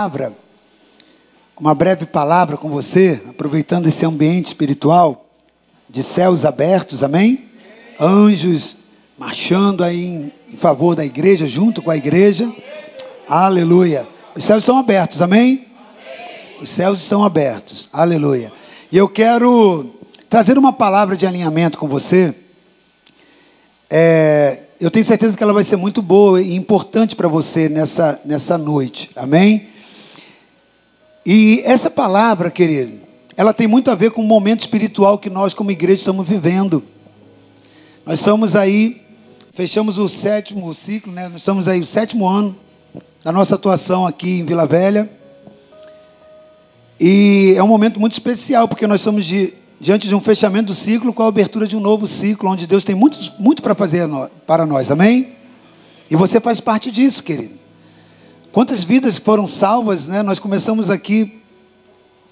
palavra, uma breve palavra com você, aproveitando esse ambiente espiritual de céus abertos, amém? Anjos marchando aí em, favor da igreja, junto com a igreja. Aleluia. Os céus estão abertos, amém? Os céus estão abertos. Aleluia. E eu quero trazer uma palavra de alinhamento com você. É, eu tenho certeza que ela vai ser muito boa e importante para você nessa, nessa noite. Amém? E essa palavra, querido, ela tem muito a ver com o momento espiritual que nós, como igreja, estamos vivendo. Nós estamos aí, fechamos o sétimo ciclo, né? Nós estamos aí o sétimo ano da nossa atuação aqui em Vila Velha. E é um momento muito especial, porque nós estamos de, diante de um fechamento do ciclo com a abertura de um novo ciclo, onde Deus tem muito, muito para fazer para nós, amém? E você faz parte disso, querido. Quantas vidas foram salvas, né? Nós começamos aqui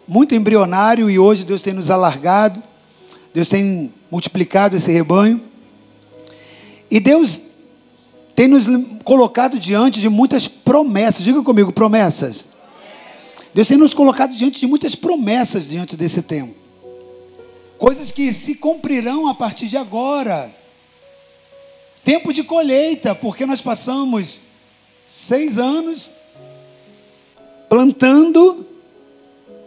muito embrionário e hoje Deus tem nos alargado, Deus tem multiplicado esse rebanho. E Deus tem nos colocado diante de muitas promessas. Diga comigo, promessas. Deus tem nos colocado diante de muitas promessas diante desse tempo. Coisas que se cumprirão a partir de agora. Tempo de colheita, porque nós passamos seis anos plantando,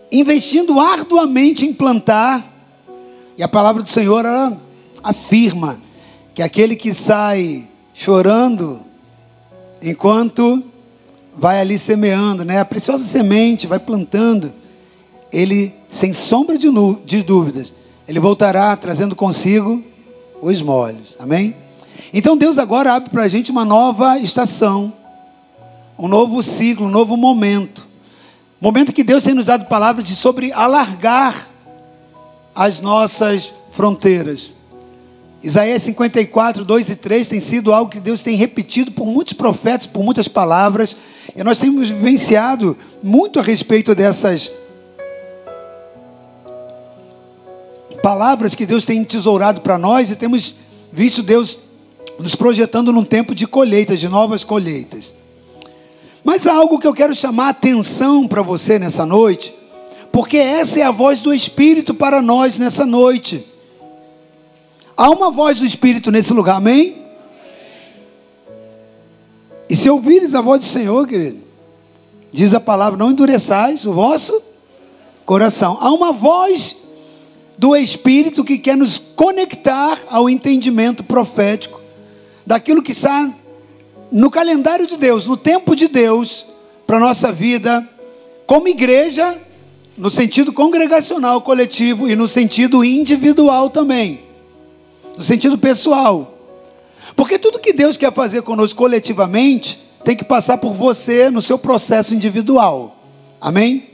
investindo arduamente em plantar, e a palavra do Senhor afirma que aquele que sai chorando enquanto vai ali semeando, né? A preciosa semente vai plantando, ele sem sombra de, de dúvidas, ele voltará trazendo consigo os molhos. Amém? Então Deus agora abre para a gente uma nova estação um novo ciclo, um novo momento. Momento que Deus tem nos dado palavras de sobre alargar as nossas fronteiras. Isaías 54, 2 e 3 tem sido algo que Deus tem repetido por muitos profetas, por muitas palavras, e nós temos vivenciado muito a respeito dessas palavras que Deus tem tesourado para nós e temos visto Deus nos projetando num tempo de colheitas, de novas colheitas. Mas há algo que eu quero chamar a atenção para você nessa noite, porque essa é a voz do Espírito para nós nessa noite. Há uma voz do Espírito nesse lugar, amém? E se ouvires a voz do Senhor, querido, diz a palavra: não endureçais o vosso coração. Há uma voz do Espírito que quer nos conectar ao entendimento profético daquilo que está no calendário de Deus, no tempo de Deus, para a nossa vida, como igreja, no sentido congregacional, coletivo e no sentido individual também, no sentido pessoal. Porque tudo que Deus quer fazer conosco coletivamente tem que passar por você no seu processo individual. Amém?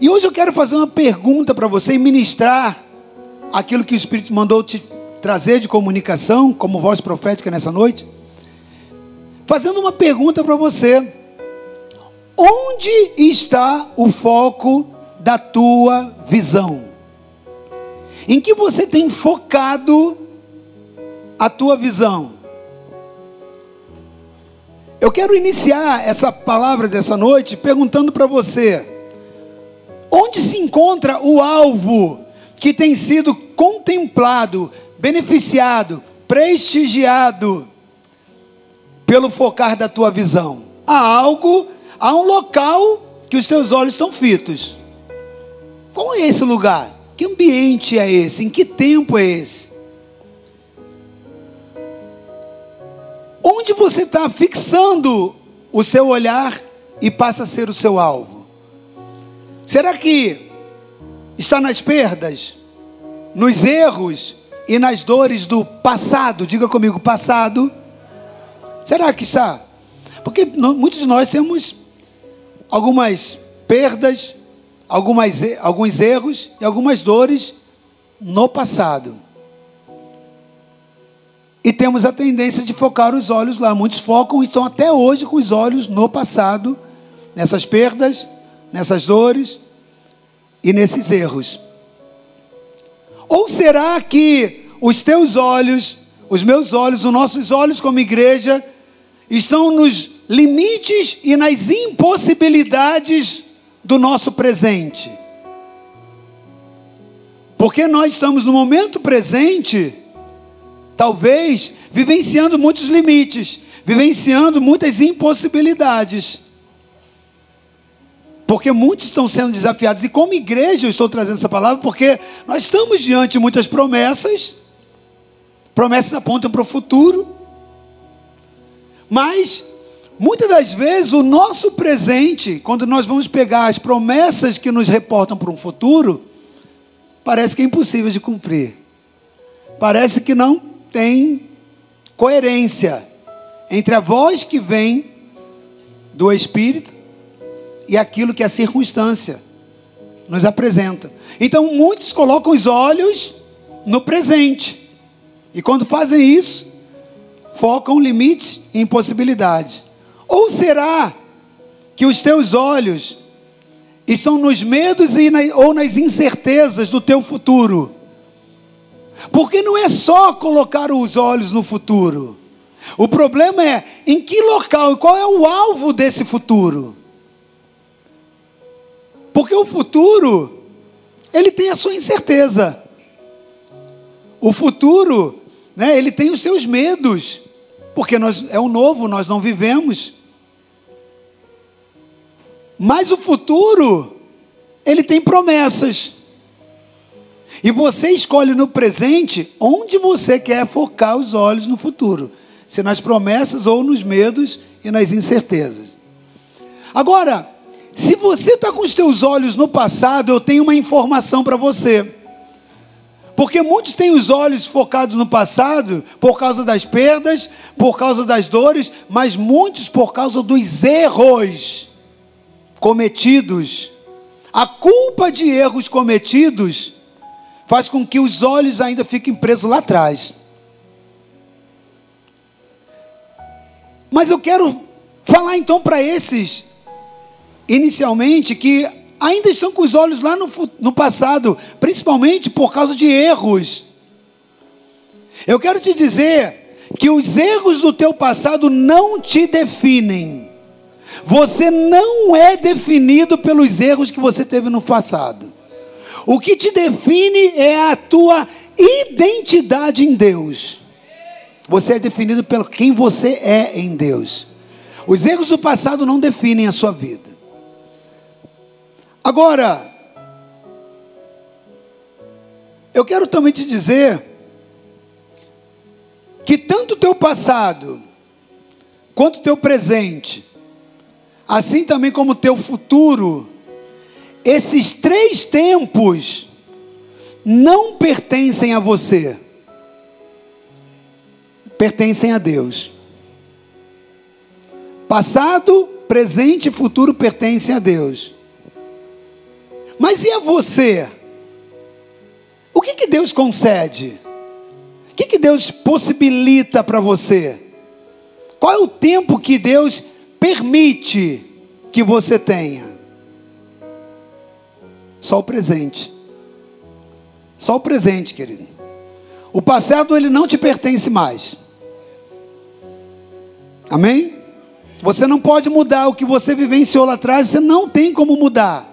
E hoje eu quero fazer uma pergunta para você e ministrar aquilo que o Espírito mandou te trazer de comunicação, como voz profética nessa noite fazendo uma pergunta para você: onde está o foco da tua visão? Em que você tem focado a tua visão? Eu quero iniciar essa palavra dessa noite perguntando para você: onde se encontra o alvo que tem sido contemplado, beneficiado, prestigiado pelo focar da tua visão. Há algo, há um local que os teus olhos estão fitos. Qual é esse lugar? Que ambiente é esse? Em que tempo é esse? Onde você está fixando o seu olhar e passa a ser o seu alvo? Será que está nas perdas, nos erros e nas dores do passado? Diga comigo, passado Será que está? Porque muitos de nós temos algumas perdas, algumas, alguns erros e algumas dores no passado. E temos a tendência de focar os olhos lá. Muitos focam e estão até hoje com os olhos no passado, nessas perdas, nessas dores e nesses erros. Ou será que os teus olhos, os meus olhos, os nossos olhos como igreja, estão nos limites e nas impossibilidades do nosso presente. Porque nós estamos no momento presente, talvez vivenciando muitos limites, vivenciando muitas impossibilidades. Porque muitos estão sendo desafiados, e como igreja eu estou trazendo essa palavra, porque nós estamos diante de muitas promessas, promessas apontam para o futuro, mas muitas das vezes o nosso presente, quando nós vamos pegar as promessas que nos reportam para um futuro, parece que é impossível de cumprir. Parece que não tem coerência entre a voz que vem do Espírito e aquilo que a circunstância nos apresenta. Então, muitos colocam os olhos no presente. E quando fazem isso, focam limites e impossibilidades. Ou será que os teus olhos estão nos medos e na, ou nas incertezas do teu futuro. Porque não é só colocar os olhos no futuro. O problema é em que local e qual é o alvo desse futuro. Porque o futuro, ele tem a sua incerteza. O futuro, né, ele tem os seus medos. Porque nós, é o novo, nós não vivemos. Mas o futuro, ele tem promessas. E você escolhe no presente onde você quer focar os olhos no futuro. Se nas promessas ou nos medos e nas incertezas. Agora, se você está com os teus olhos no passado, eu tenho uma informação para você. Porque muitos têm os olhos focados no passado por causa das perdas, por causa das dores, mas muitos por causa dos erros cometidos, a culpa de erros cometidos, faz com que os olhos ainda fiquem presos lá atrás. Mas eu quero falar então para esses, inicialmente, que ainda estão com os olhos lá no, no passado, principalmente por causa de erros. Eu quero te dizer que os erros do teu passado não te definem. Você não é definido pelos erros que você teve no passado. O que te define é a tua identidade em Deus. Você é definido pelo quem você é em Deus. Os erros do passado não definem a sua vida. Agora, eu quero também te dizer que tanto o teu passado quanto o teu presente assim também como o teu futuro, esses três tempos não pertencem a você, pertencem a Deus. Passado, presente e futuro pertencem a Deus. Mas e a você? O que, que Deus concede? O que, que Deus possibilita para você? Qual é o tempo que Deus permite que você tenha? Só o presente. Só o presente, querido. O passado ele não te pertence mais. Amém? Você não pode mudar o que você vivenciou lá atrás, você não tem como mudar.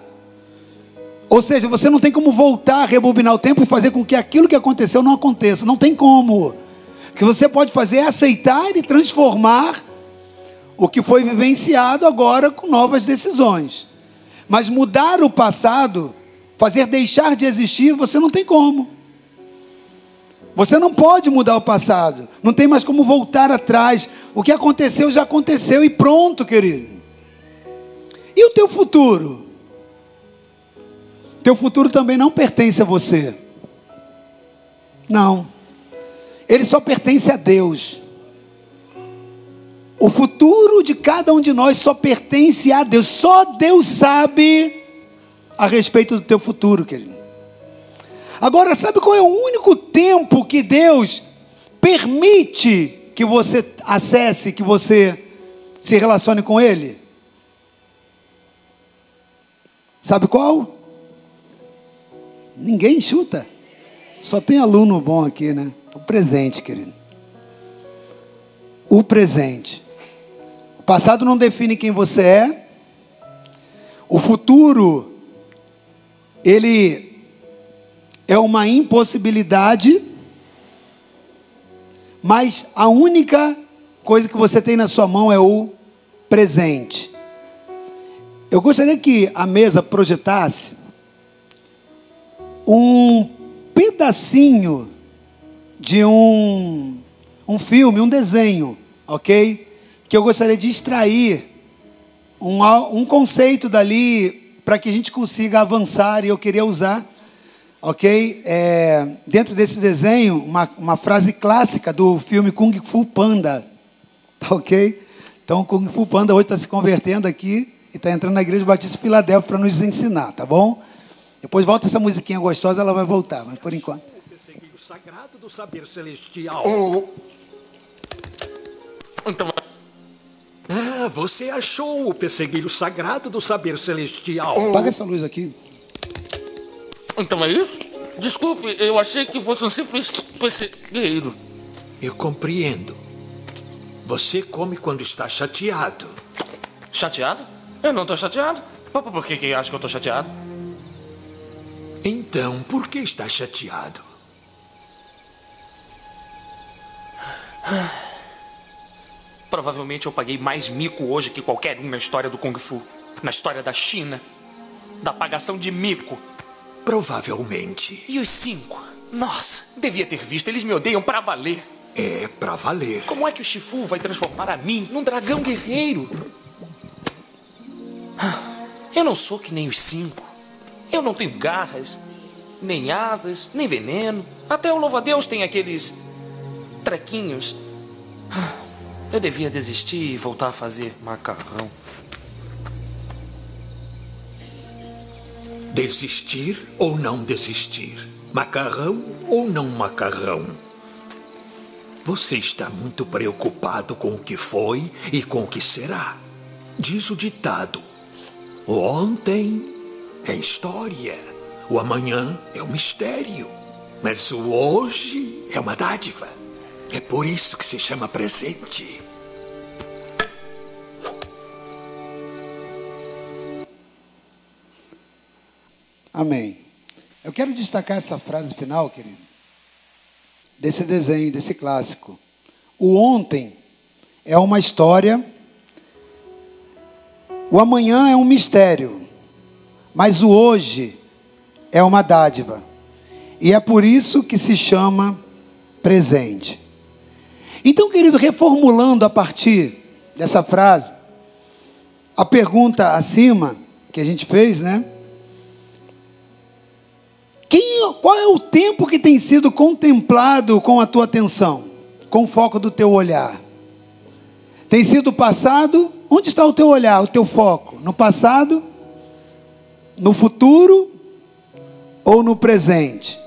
Ou seja, você não tem como voltar, rebobinar o tempo e fazer com que aquilo que aconteceu não aconteça. Não tem como. O que você pode fazer é aceitar e transformar o que foi vivenciado agora com novas decisões. Mas mudar o passado, fazer deixar de existir, você não tem como. Você não pode mudar o passado, não tem mais como voltar atrás. O que aconteceu já aconteceu e pronto, querido. E o teu futuro? Teu futuro também não pertence a você. Não. Ele só pertence a Deus. O futuro de cada um de nós só pertence a Deus. Só Deus sabe a respeito do teu futuro, querido. Agora, sabe qual é o único tempo que Deus permite que você acesse, que você se relacione com Ele? Sabe qual? Ninguém chuta. Só tem aluno bom aqui, né? O presente, querido. O presente. passado não define quem você é. O futuro, ele é uma impossibilidade. Mas a única coisa que você tem na sua mão é o presente. Eu gostaria que a mesa projetasse um pedacinho de um, um filme, um desenho, ok? Que eu gostaria de extrair um, um conceito dali para que a gente consiga avançar e eu queria usar, ok? É, dentro desse desenho, uma, uma frase clássica do filme Kung Fu Panda, ok? Então, Kung Fu Panda hoje está se convertendo aqui e está entrando na Igreja Batista Filadélfia para nos ensinar, tá bom? Depois volta essa musiquinha gostosa, ela vai voltar, mas por enquanto. O sagrado do saber celestial. Oh. Então. Ah, você achou o perseguir o sagrado do saber celestial. Oh. Apaga essa luz aqui. Então é isso? Desculpe, eu achei que fosse um simples persegueiro. Eu compreendo. Você come quando está chateado. Chateado? Eu não estou chateado. Por que, que acha que eu estou chateado? Então, por que está chateado? Provavelmente eu paguei mais mico hoje que qualquer um na história do Kung Fu. Na história da China. Da pagação de mico. Provavelmente. E os cinco? Nossa, devia ter visto. Eles me odeiam pra valer. É, pra valer. Como é que o Shifu vai transformar a mim num dragão guerreiro? Eu não sou que nem os cinco. Eu não tenho garras, nem asas, nem veneno. Até o louva-a-Deus tem aqueles trequinhos. Eu devia desistir e voltar a fazer macarrão. Desistir ou não desistir? Macarrão ou não macarrão? Você está muito preocupado com o que foi e com o que será. Diz o ditado: ontem é história, o amanhã é um mistério, mas o hoje é uma dádiva. É por isso que se chama presente. Amém. Eu quero destacar essa frase final, querido, desse desenho, desse clássico. O ontem é uma história o amanhã é um mistério, mas o hoje é uma dádiva. E é por isso que se chama presente. Então, querido, reformulando a partir dessa frase, a pergunta acima que a gente fez, né? Quem, qual é o tempo que tem sido contemplado com a tua atenção, com o foco do teu olhar? Tem sido passado Onde está o teu olhar, o teu foco? No passado? No futuro? Ou no presente?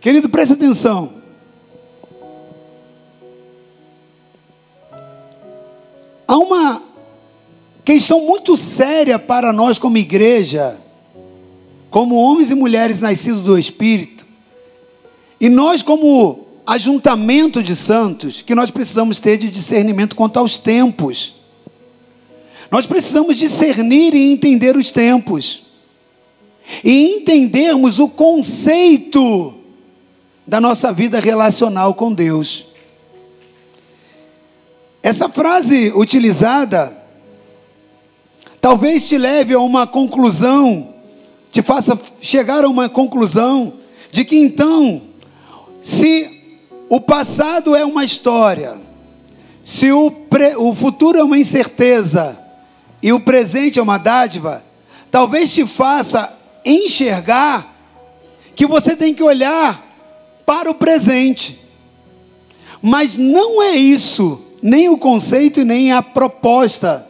Querido, preste atenção. Há uma questão muito séria para nós, como igreja, como homens e mulheres nascidos do Espírito, e nós, como ajuntamento de santos que nós precisamos ter de discernimento quanto aos tempos. Nós precisamos discernir e entender os tempos. E entendermos o conceito da nossa vida relacional com Deus. Essa frase utilizada talvez te leve a uma conclusão, te faça chegar a uma conclusão de que então, se o passado é uma história. Se o, pre, o futuro é uma incerteza e o presente é uma dádiva, talvez te faça enxergar que você tem que olhar para o presente. Mas não é isso, nem o conceito e nem a proposta,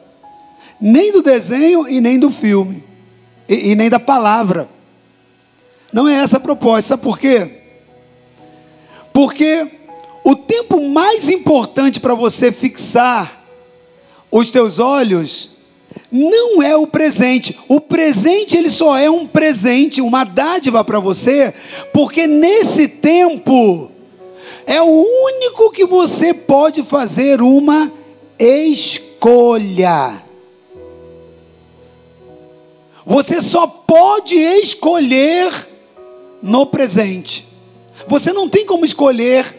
nem do desenho e nem do filme, e, e nem da palavra. Não é essa a proposta, sabe por quê? Porque o tempo mais importante para você fixar os teus olhos não é o presente. O presente ele só é um presente, uma dádiva para você, porque nesse tempo é o único que você pode fazer uma escolha. Você só pode escolher no presente. Você não tem como escolher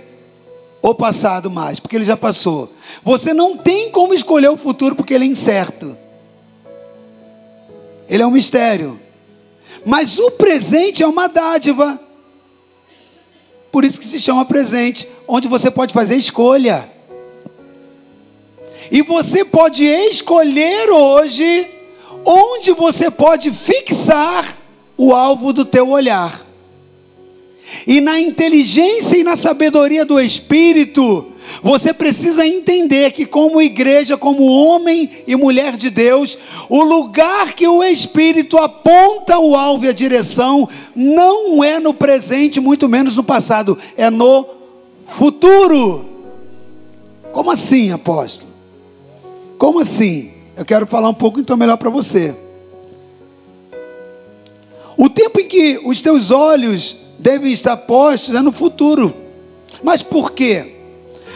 o passado mais, porque ele já passou. Você não tem como escolher o futuro, porque ele é incerto. Ele é um mistério. Mas o presente é uma dádiva. Por isso que se chama presente, onde você pode fazer escolha. E você pode escolher hoje onde você pode fixar o alvo do teu olhar. E na inteligência e na sabedoria do Espírito, você precisa entender que, como igreja, como homem e mulher de Deus, o lugar que o Espírito aponta o alvo e a direção não é no presente, muito menos no passado, é no futuro. Como assim, apóstolo? Como assim? Eu quero falar um pouco então melhor para você. O tempo em que os teus olhos devem estar postos é no futuro. Mas por quê?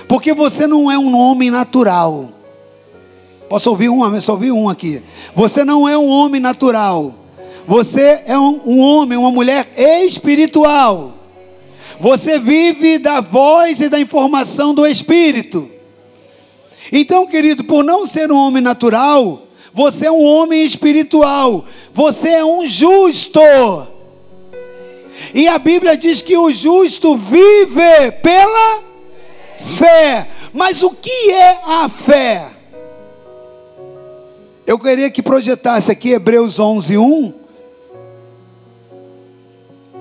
Porque você não é um homem natural. Posso ouvir um? Só ouvir um aqui. Você não é um homem natural. Você é um, um homem, uma mulher espiritual. Você vive da voz e da informação do Espírito. Então, querido, por não ser um homem natural, você é um homem espiritual. Você é um justo. E a Bíblia diz que o justo vive pela fé. Mas o que é a fé? Eu queria que projetasse aqui Hebreus 11, 1.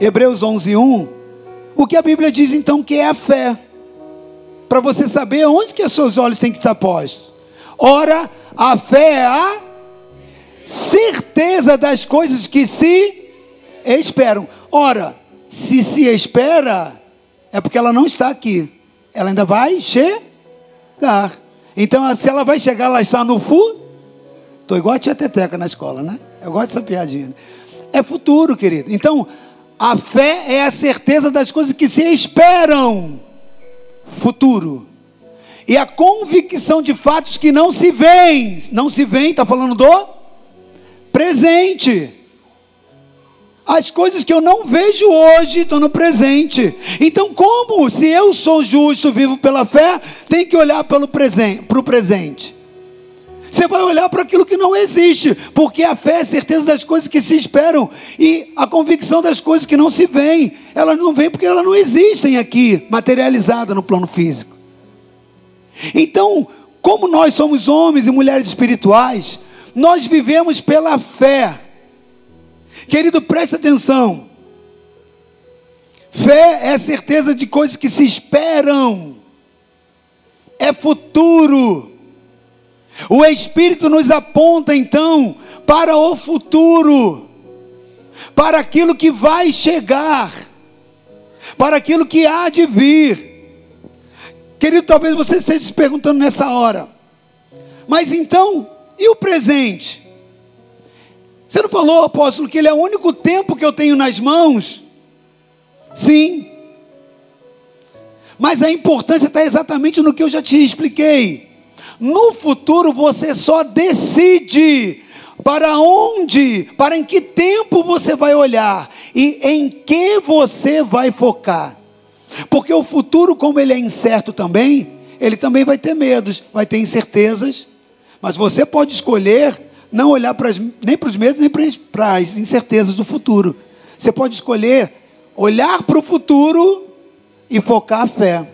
Hebreus 11, 1. O que a Bíblia diz então que é a fé? Para você saber onde que os seus olhos têm que estar postos. Ora, a fé é a certeza das coisas que se esperam. Ora, se se espera, é porque ela não está aqui. Ela ainda vai chegar. Então, se ela vai chegar, ela está no futuro. Estou igual a tia Teteca na escola, né? Eu gosto dessa piadinha. É futuro, querido. Então, a fé é a certeza das coisas que se esperam. Futuro. E a convicção de fatos que não se veem. Não se veem, está falando do presente. As coisas que eu não vejo hoje estão no presente. Então, como se eu sou justo, vivo pela fé, tem que olhar pelo presente, para o presente. Você vai olhar para aquilo que não existe, porque a fé é a certeza das coisas que se esperam e a convicção das coisas que não se veem. Elas não vêm porque elas não existem aqui, materializada no plano físico. Então, como nós somos homens e mulheres espirituais, nós vivemos pela fé Querido, preste atenção. Fé é certeza de coisas que se esperam, é futuro. O Espírito nos aponta então para o futuro, para aquilo que vai chegar, para aquilo que há de vir. Querido, talvez você esteja se perguntando nessa hora, mas então, e o presente? Você não falou, apóstolo, que ele é o único tempo que eu tenho nas mãos? Sim. Mas a importância está exatamente no que eu já te expliquei. No futuro você só decide para onde, para em que tempo você vai olhar e em que você vai focar. Porque o futuro, como ele é incerto também, ele também vai ter medos, vai ter incertezas, mas você pode escolher não olhar para as, nem para os medos, nem para as incertezas do futuro. Você pode escolher olhar para o futuro e focar a fé.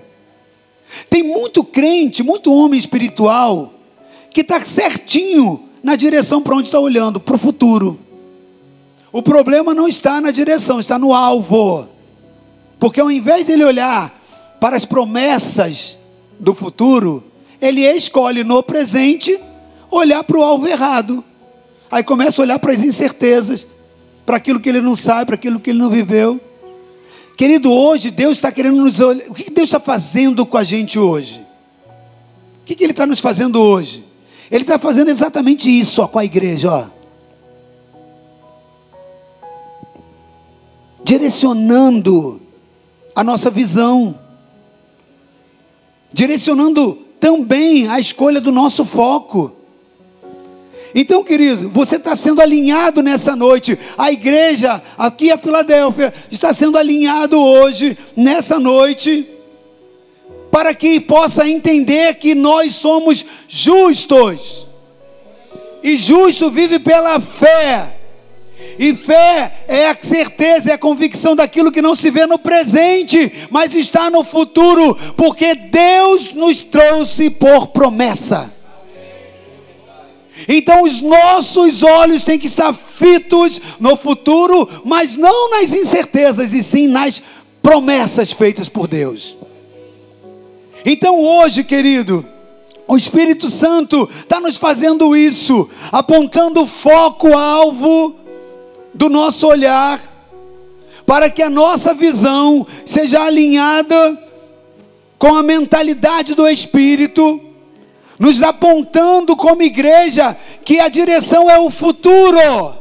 Tem muito crente, muito homem espiritual, que está certinho na direção para onde está olhando, para o futuro. O problema não está na direção, está no alvo. Porque ao invés de ele olhar para as promessas do futuro, ele escolhe no presente olhar para o alvo errado. Aí começa a olhar para as incertezas, para aquilo que ele não sabe, para aquilo que ele não viveu. Querido, hoje Deus está querendo nos olhar. O que Deus está fazendo com a gente hoje? O que Ele está nos fazendo hoje? Ele está fazendo exatamente isso ó, com a igreja, ó. Direcionando a nossa visão, direcionando também a escolha do nosso foco. Então, querido, você está sendo alinhado nessa noite. A igreja aqui a Filadélfia está sendo alinhado hoje, nessa noite, para que possa entender que nós somos justos. E justo vive pela fé. E fé é a certeza, é a convicção daquilo que não se vê no presente, mas está no futuro, porque Deus nos trouxe por promessa. Então os nossos olhos têm que estar fitos no futuro, mas não nas incertezas, e sim nas promessas feitas por Deus. Então hoje, querido, o Espírito Santo está nos fazendo isso, apontando o foco, alvo do nosso olhar, para que a nossa visão seja alinhada com a mentalidade do Espírito nos apontando como igreja que a direção é o futuro,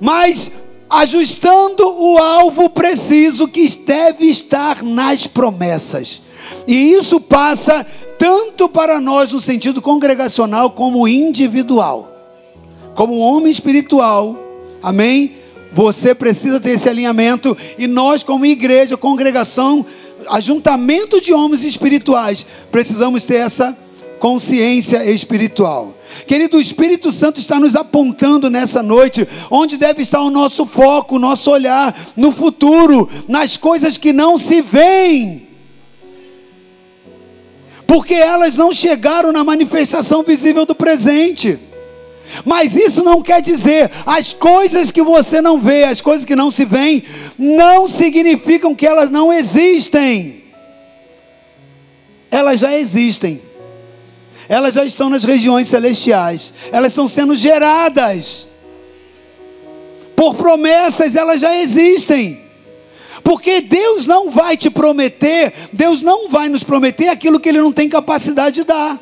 mas ajustando o alvo preciso que deve estar nas promessas. E isso passa tanto para nós no sentido congregacional como individual. Como homem espiritual, amém? Você precisa ter esse alinhamento e nós como igreja, congregação, ajuntamento de homens espirituais, precisamos ter essa consciência espiritual. Querido, o Espírito Santo está nos apontando nessa noite onde deve estar o nosso foco, o nosso olhar no futuro, nas coisas que não se veem. Porque elas não chegaram na manifestação visível do presente. Mas isso não quer dizer, as coisas que você não vê, as coisas que não se veem, não significam que elas não existem. Elas já existem. Elas já estão nas regiões celestiais. Elas estão sendo geradas. Por promessas, elas já existem. Porque Deus não vai te prometer, Deus não vai nos prometer aquilo que Ele não tem capacidade de dar.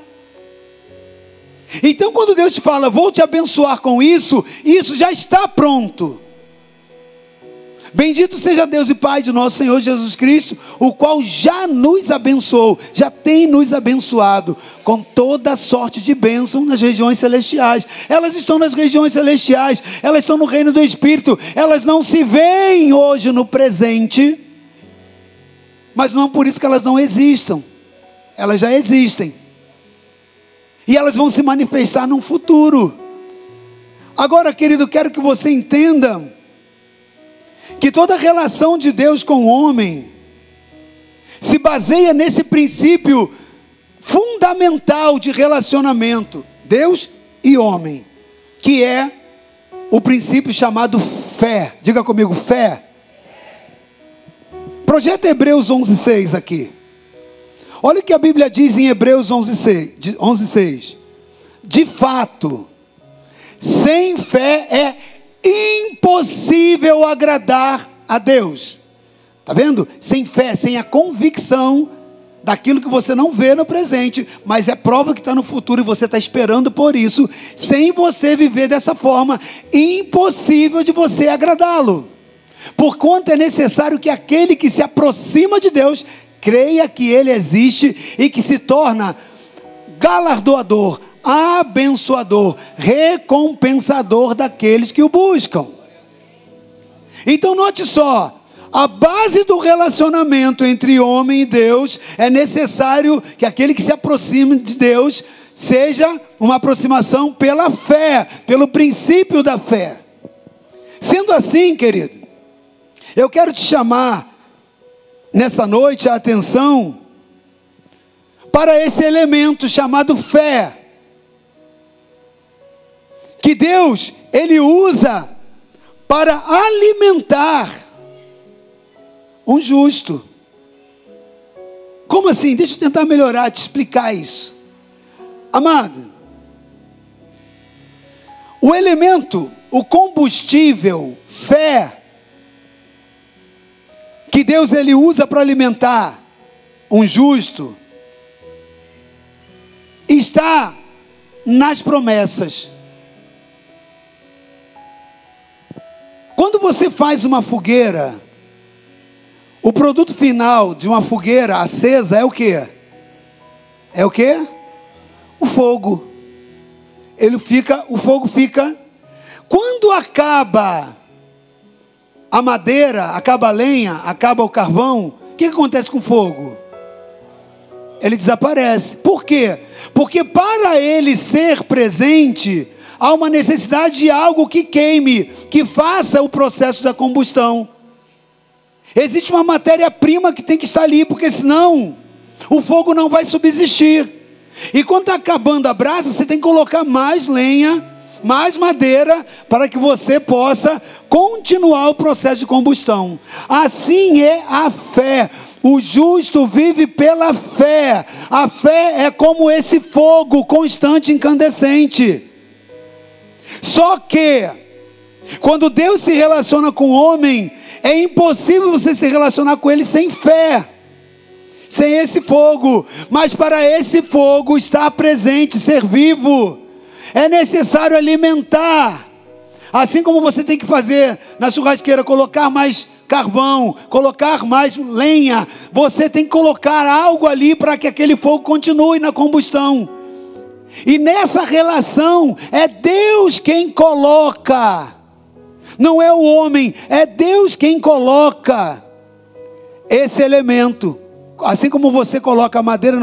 Então, quando Deus te fala, vou te abençoar com isso, isso já está pronto. Bendito seja Deus e Pai de nosso Senhor Jesus Cristo, o qual já nos abençoou, já tem nos abençoado com toda sorte de bênção nas regiões celestiais. Elas estão nas regiões celestiais, elas estão no reino do Espírito, elas não se veem hoje no presente, mas não por isso que elas não existam, elas já existem. E elas vão se manifestar no futuro. Agora, querido, quero que você entenda que toda relação de Deus com o homem se baseia nesse princípio fundamental de relacionamento, Deus e homem, que é o princípio chamado fé. Diga comigo, fé. Projeto Hebreus 11:6 aqui. Olha o que a Bíblia diz em Hebreus 11:6. 11, de fato, sem fé é impossível agradar a Deus. Está vendo? Sem fé, sem a convicção daquilo que você não vê no presente, mas é prova que está no futuro e você está esperando por isso, sem você viver dessa forma, impossível de você agradá-lo. Por quanto é necessário que aquele que se aproxima de Deus creia que Ele existe e que se torna galardoador, abençoador, recompensador daqueles que o buscam. Então, note só. A base do relacionamento entre homem e Deus é necessário que aquele que se aproxime de Deus seja uma aproximação pela fé, pelo princípio da fé. Sendo assim, querido, eu quero te chamar nessa noite a atenção para esse elemento chamado fé. Que Deus, Ele usa para alimentar um justo. Como assim? Deixa eu tentar melhorar, te explicar isso. Amado, o elemento, o combustível, fé, que Deus ele usa para alimentar um justo está nas promessas. Quando você faz uma fogueira, o produto final de uma fogueira acesa é o que? é o que? O fogo. Ele fica, o fogo fica. Quando acaba a madeira, acaba a lenha, acaba o carvão, o que acontece com o fogo? Ele desaparece. Por quê? Porque para ele ser presente, há uma necessidade de algo que queime, que faça o processo da combustão. Existe uma matéria-prima que tem que estar ali, porque senão o fogo não vai subsistir. E quando está acabando a brasa, você tem que colocar mais lenha, mais madeira, para que você possa continuar o processo de combustão. Assim é a fé. O justo vive pela fé. A fé é como esse fogo constante, incandescente. Só que, quando Deus se relaciona com o homem, é impossível você se relacionar com ele sem fé, sem esse fogo. Mas para esse fogo estar presente, ser vivo, é necessário alimentar. Assim como você tem que fazer na churrasqueira, colocar mais carvão, colocar mais lenha, você tem que colocar algo ali para que aquele fogo continue na combustão. E nessa relação é Deus quem coloca não é o homem, é Deus quem coloca esse elemento. Assim como você coloca a madeira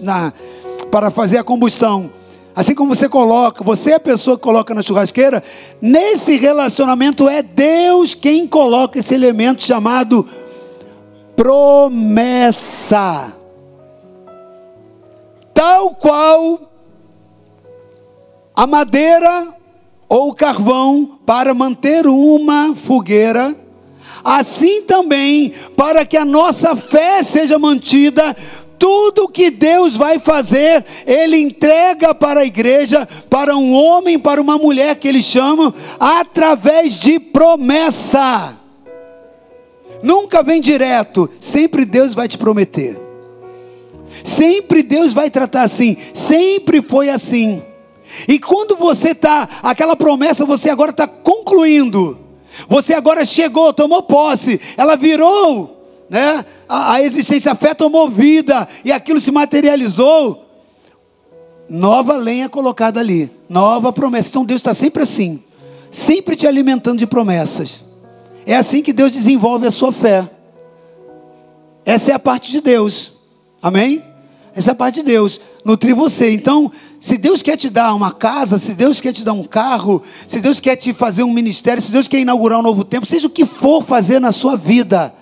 na, para fazer a combustão, assim como você coloca, você é a pessoa que coloca na churrasqueira, nesse relacionamento é Deus quem coloca esse elemento chamado promessa. Tal qual a madeira ou carvão para manter uma fogueira, assim também, para que a nossa fé seja mantida, tudo que Deus vai fazer, Ele entrega para a igreja, para um homem, para uma mulher que Ele chama, através de promessa. Nunca vem direto, sempre Deus vai te prometer. Sempre Deus vai tratar assim, sempre foi assim. E quando você está, aquela promessa você agora está concluindo. Você agora chegou, tomou posse, ela virou, né? A, a existência, a fé tomou vida e aquilo se materializou. Nova lenha colocada ali, nova promessa. Então Deus está sempre assim, sempre te alimentando de promessas. É assim que Deus desenvolve a sua fé. Essa é a parte de Deus. Amém? Essa é a parte de Deus, nutrir você. Então, se Deus quer te dar uma casa, se Deus quer te dar um carro, se Deus quer te fazer um ministério, se Deus quer inaugurar um novo tempo, seja o que for fazer na sua vida,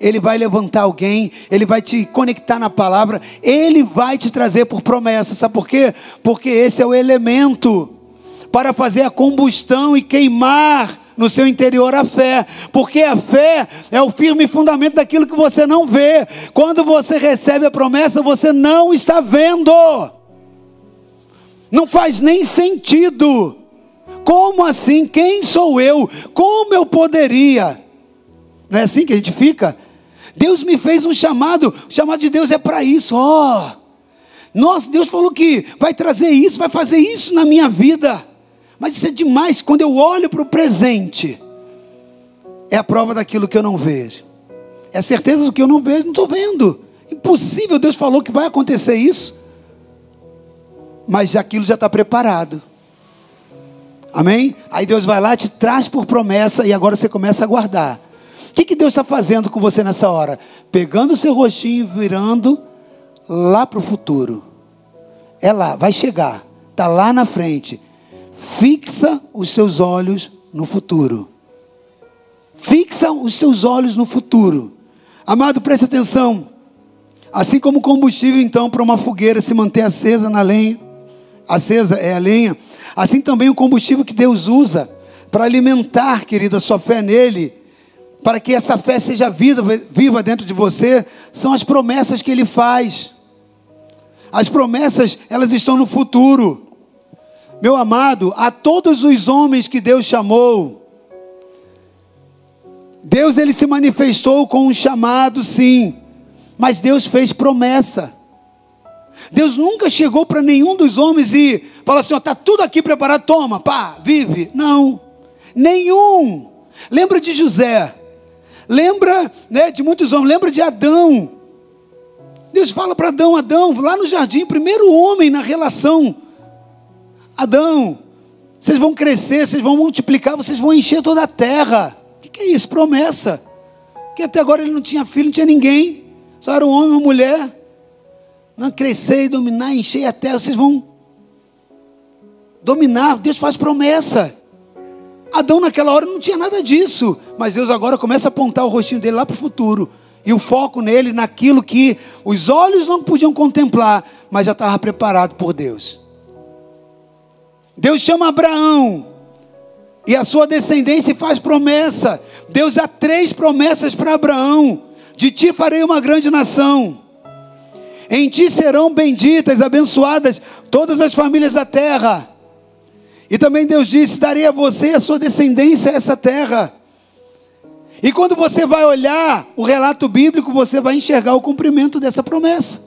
Ele vai levantar alguém, Ele vai te conectar na palavra, Ele vai te trazer por promessa. Sabe por quê? Porque esse é o elemento para fazer a combustão e queimar no seu interior a fé, porque a fé é o firme fundamento daquilo que você não vê. Quando você recebe a promessa, você não está vendo. Não faz nem sentido. Como assim? Quem sou eu? Como eu poderia? Não é assim que a gente fica? Deus me fez um chamado, o chamado de Deus é para isso, ó. Oh, nossa, Deus falou que vai trazer isso, vai fazer isso na minha vida. Mas isso é demais quando eu olho para o presente. É a prova daquilo que eu não vejo. É a certeza do que eu não vejo, não estou vendo. Impossível, Deus falou que vai acontecer isso. Mas aquilo já está preparado. Amém? Aí Deus vai lá, te traz por promessa e agora você começa a guardar. O que, que Deus está fazendo com você nessa hora? Pegando o seu rostinho e virando lá para o futuro. É lá, vai chegar. Está lá na frente. Fixa os seus olhos no futuro. Fixa os seus olhos no futuro. Amado, preste atenção. Assim como combustível, então, para uma fogueira se manter acesa na lenha, acesa é a lenha, assim também o combustível que Deus usa para alimentar, querida, a sua fé nele, para que essa fé seja viva, dentro de você, são as promessas que ele faz. As promessas, elas estão no futuro. Meu amado, a todos os homens que Deus chamou, Deus ele se manifestou com um chamado, sim, mas Deus fez promessa. Deus nunca chegou para nenhum dos homens e falou assim: está tudo aqui preparado, toma, pá, vive. Não, nenhum. Lembra de José, lembra né, de muitos homens, lembra de Adão. Deus fala para Adão, Adão, lá no jardim, primeiro homem na relação. Adão, vocês vão crescer, vocês vão multiplicar, vocês vão encher toda a terra. O que, que é isso? Promessa. Que até agora ele não tinha filho, não tinha ninguém. Só era um homem e uma mulher. Não crescer e dominar, encher a terra, vocês vão dominar. Deus faz promessa. Adão naquela hora não tinha nada disso, mas Deus agora começa a apontar o rostinho dele lá para o futuro e o foco nele naquilo que os olhos não podiam contemplar, mas já estava preparado por Deus. Deus chama Abraão e a sua descendência faz promessa. Deus dá três promessas para Abraão: de ti farei uma grande nação, em ti serão benditas, abençoadas todas as famílias da terra. E também Deus disse: Darei a você e a sua descendência essa terra. E quando você vai olhar o relato bíblico, você vai enxergar o cumprimento dessa promessa.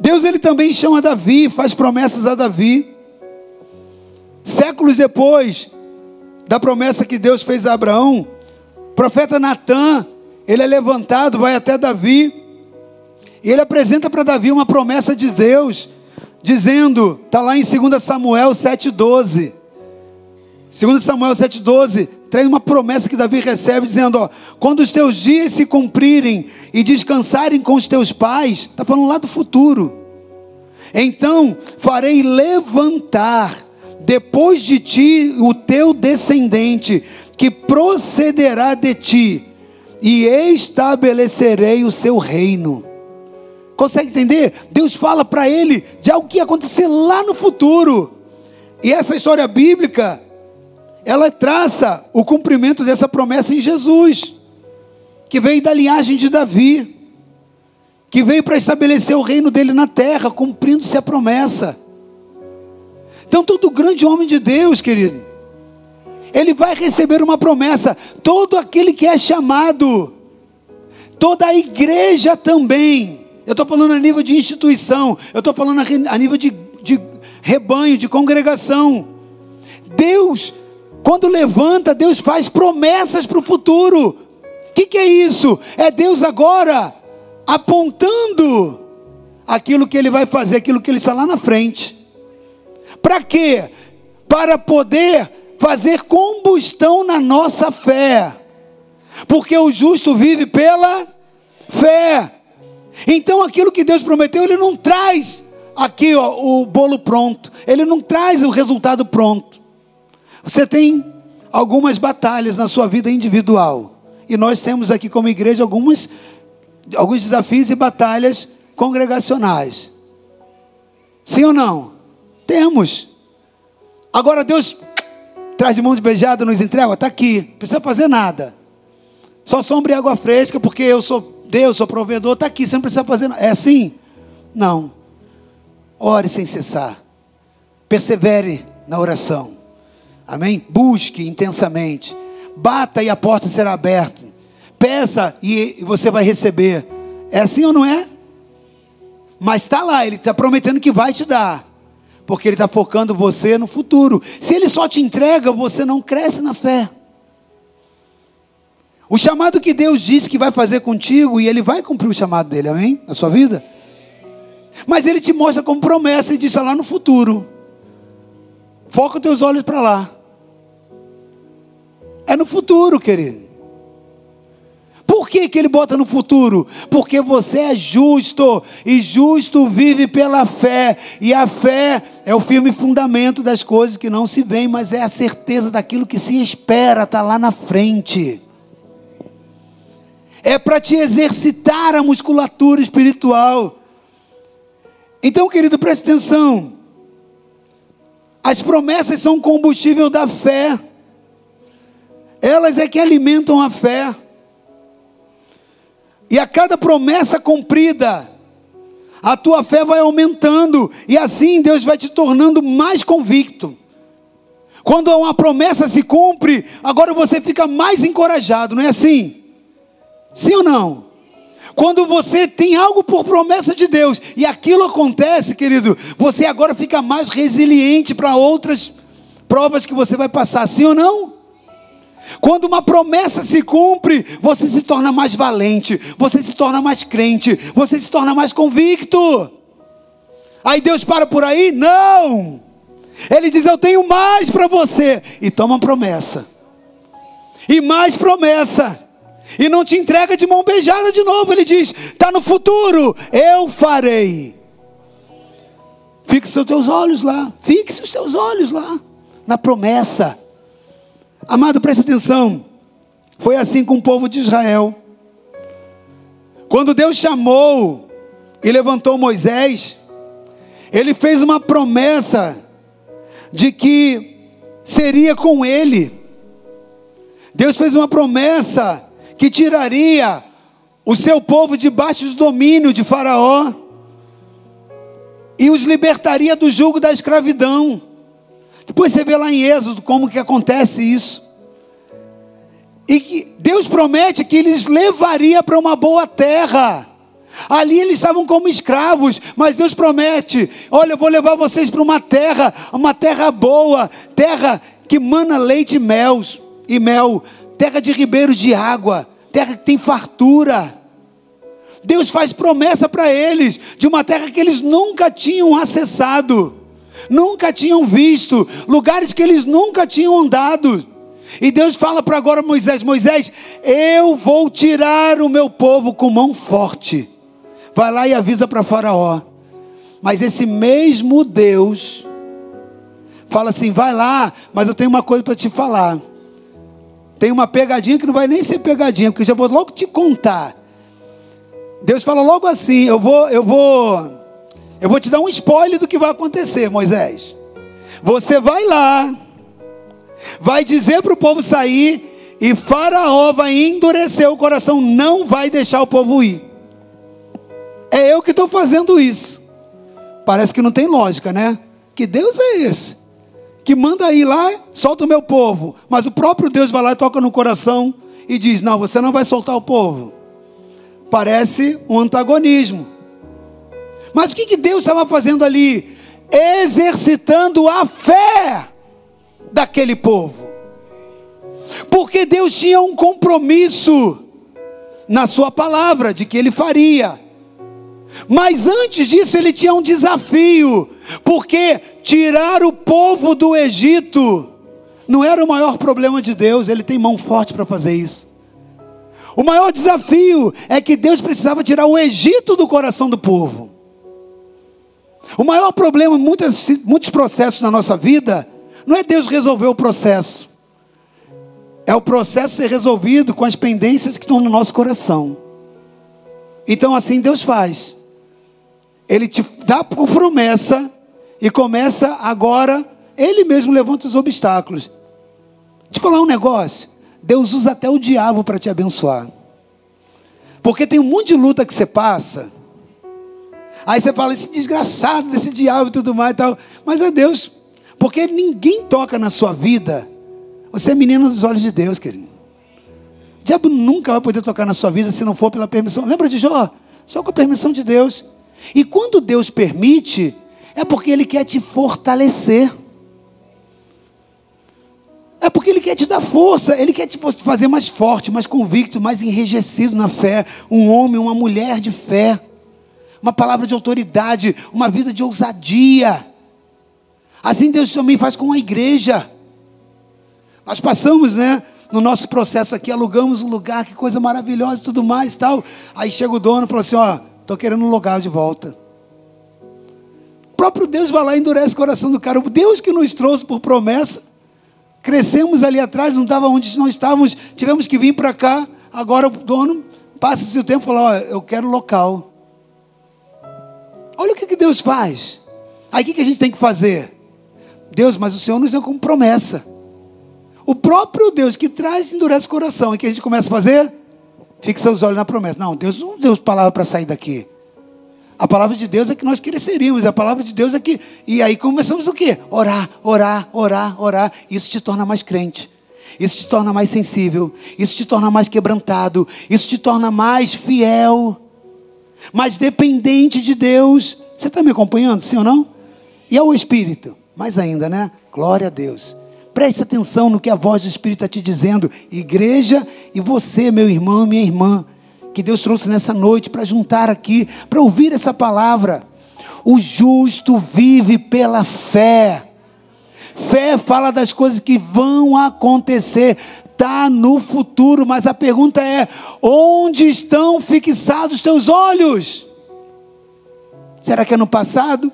Deus ele também chama Davi, faz promessas a Davi. Séculos depois da promessa que Deus fez a Abraão, o profeta Natan, ele é levantado, vai até Davi, e ele apresenta para Davi uma promessa de Deus dizendo, está lá em 2 Samuel 7,12. 2 Samuel 7,12 traz uma promessa que Davi recebe, dizendo: ó, quando os teus dias se cumprirem e descansarem com os teus pais, está falando lá do futuro. Então farei levantar depois de ti o teu descendente, que procederá de ti, e estabelecerei o seu reino. Consegue entender? Deus fala para ele de algo que ia acontecer lá no futuro. E essa história bíblica, ela traça o cumprimento dessa promessa em Jesus, que veio da linhagem de Davi, que veio para estabelecer o reino dele na terra, cumprindo-se a promessa. Então, todo grande homem de Deus, querido, ele vai receber uma promessa. Todo aquele que é chamado, toda a igreja também, eu estou falando a nível de instituição, eu estou falando a nível de, de rebanho, de congregação. Deus, quando levanta, Deus faz promessas para o futuro. O que, que é isso? É Deus agora apontando aquilo que Ele vai fazer, aquilo que Ele está lá na frente. Para quê? Para poder fazer combustão na nossa fé. Porque o justo vive pela fé. Então aquilo que Deus prometeu, Ele não traz aqui ó, o bolo pronto, Ele não traz o resultado pronto. Você tem algumas batalhas na sua vida individual. E nós temos aqui como igreja algumas, alguns desafios e batalhas congregacionais. Sim ou não? Temos. Agora Deus traz de mão de beijada, nos entrega, está aqui, não precisa fazer nada. Só sombra e água fresca, porque eu sou Deus, sou provedor, está aqui, você não precisa fazer nada. É assim? Não. Ore sem cessar. Persevere na oração. Amém? Busque intensamente. Bata e a porta será aberta. Peça e você vai receber. É assim ou não é? Mas está lá, ele está prometendo que vai te dar. Porque ele está focando você no futuro. Se ele só te entrega, você não cresce na fé. O chamado que Deus disse que vai fazer contigo, e Ele vai cumprir o chamado dele, amém? Na sua vida. Mas Ele te mostra como promessa e diz lá no futuro. Foca os teus olhos para lá. É no futuro, querido. Por que, que ele bota no futuro? Porque você é justo, e justo vive pela fé, e a fé é o firme fundamento das coisas que não se veem, mas é a certeza daquilo que se espera, está lá na frente é para te exercitar a musculatura espiritual. Então, querido, preste atenção. As promessas são combustível da fé. Elas é que alimentam a fé. E a cada promessa cumprida, a tua fé vai aumentando, e assim Deus vai te tornando mais convicto. Quando uma promessa se cumpre, agora você fica mais encorajado, não é assim? Sim ou não? Quando você tem algo por promessa de Deus e aquilo acontece, querido, você agora fica mais resiliente para outras provas que você vai passar, sim ou não? Quando uma promessa se cumpre, você se torna mais valente, você se torna mais crente, você se torna mais convicto. Aí Deus para por aí? Não! Ele diz: Eu tenho mais para você. E toma promessa. E mais promessa. E não te entrega de mão beijada de novo. Ele diz: Está no futuro, eu farei. Fixe os teus olhos lá. Fixe os teus olhos lá. Na promessa. Amado, preste atenção. Foi assim com o povo de Israel. Quando Deus chamou e levantou Moisés, ele fez uma promessa de que seria com ele. Deus fez uma promessa que tiraria o seu povo debaixo do domínio de Faraó e os libertaria do jugo da escravidão. Depois você vê lá em Êxodo como que acontece isso. E que Deus promete que eles levaria para uma boa terra. Ali eles estavam como escravos, mas Deus promete: olha, eu vou levar vocês para uma terra, uma terra boa, terra que mana leite e mel, e mel, terra de ribeiros de água, terra que tem fartura. Deus faz promessa para eles de uma terra que eles nunca tinham acessado nunca tinham visto, lugares que eles nunca tinham andado. E Deus fala para agora Moisés: Moisés, eu vou tirar o meu povo com mão forte. Vai lá e avisa para Faraó. Mas esse mesmo Deus fala assim: vai lá, mas eu tenho uma coisa para te falar. Tem uma pegadinha que não vai nem ser pegadinha, porque já vou logo te contar. Deus fala logo assim: eu vou, eu vou eu vou te dar um spoiler do que vai acontecer, Moisés. Você vai lá, vai dizer para o povo sair, e Faraó vai endurecer o coração, não vai deixar o povo ir. É eu que estou fazendo isso. Parece que não tem lógica, né? Que Deus é esse? Que manda ir lá, solta o meu povo. Mas o próprio Deus vai lá e toca no coração e diz: Não, você não vai soltar o povo. Parece um antagonismo. Mas o que, que Deus estava fazendo ali? Exercitando a fé daquele povo. Porque Deus tinha um compromisso na sua palavra de que ele faria. Mas antes disso, ele tinha um desafio, porque tirar o povo do Egito não era o maior problema de Deus, ele tem mão forte para fazer isso. O maior desafio é que Deus precisava tirar o Egito do coração do povo. O maior problema, muitos, muitos processos na nossa vida, não é Deus resolver o processo, é o processo ser resolvido com as pendências que estão no nosso coração. Então, assim Deus faz. Ele te dá por promessa e começa agora, Ele mesmo levanta os obstáculos. Eu falar um negócio. Deus usa até o diabo para te abençoar. Porque tem um monte de luta que você passa Aí você fala, esse desgraçado desse diabo e tudo mais e tal. Mas é Deus. Porque ninguém toca na sua vida. Você é menino dos olhos de Deus, querido. O diabo nunca vai poder tocar na sua vida se não for pela permissão. Lembra de Jó? Só com a permissão de Deus. E quando Deus permite, é porque Ele quer te fortalecer. É porque Ele quer te dar força, Ele quer te fazer mais forte, mais convicto, mais enrijecido na fé. Um homem, uma mulher de fé uma palavra de autoridade, uma vida de ousadia. Assim Deus também faz com a igreja. Nós passamos, né, no nosso processo aqui, alugamos um lugar, que coisa maravilhosa e tudo mais tal. Aí chega o dono e fala assim: Ó, estou querendo um lugar de volta. O próprio Deus vai lá e endurece o coração do cara. O Deus que nos trouxe por promessa. Crescemos ali atrás, não estava onde nós estávamos, tivemos que vir para cá. Agora o dono passa-se o tempo e fala: Ó, eu quero local. Olha o que, que Deus faz. Aí o que, que a gente tem que fazer? Deus, mas o Senhor nos deu como promessa. O próprio Deus que traz endurece o coração. E que a gente começa a fazer? Fixa os olhos na promessa. Não, Deus não deu palavra para sair daqui. A palavra de Deus é que nós cresceríamos. A palavra de Deus é que. E aí começamos o quê? Orar, orar, orar, orar. Isso te torna mais crente. Isso te torna mais sensível. Isso te torna mais quebrantado. Isso te torna mais fiel mas dependente de Deus. Você está me acompanhando, sim ou não? E ao Espírito, mais ainda, né? Glória a Deus. Preste atenção no que a voz do Espírito está te dizendo, igreja e você, meu irmão, minha irmã, que Deus trouxe nessa noite para juntar aqui, para ouvir essa palavra. O justo vive pela fé. Fé fala das coisas que vão acontecer, está no futuro, mas a pergunta é: onde estão fixados os teus olhos? Será que é no passado?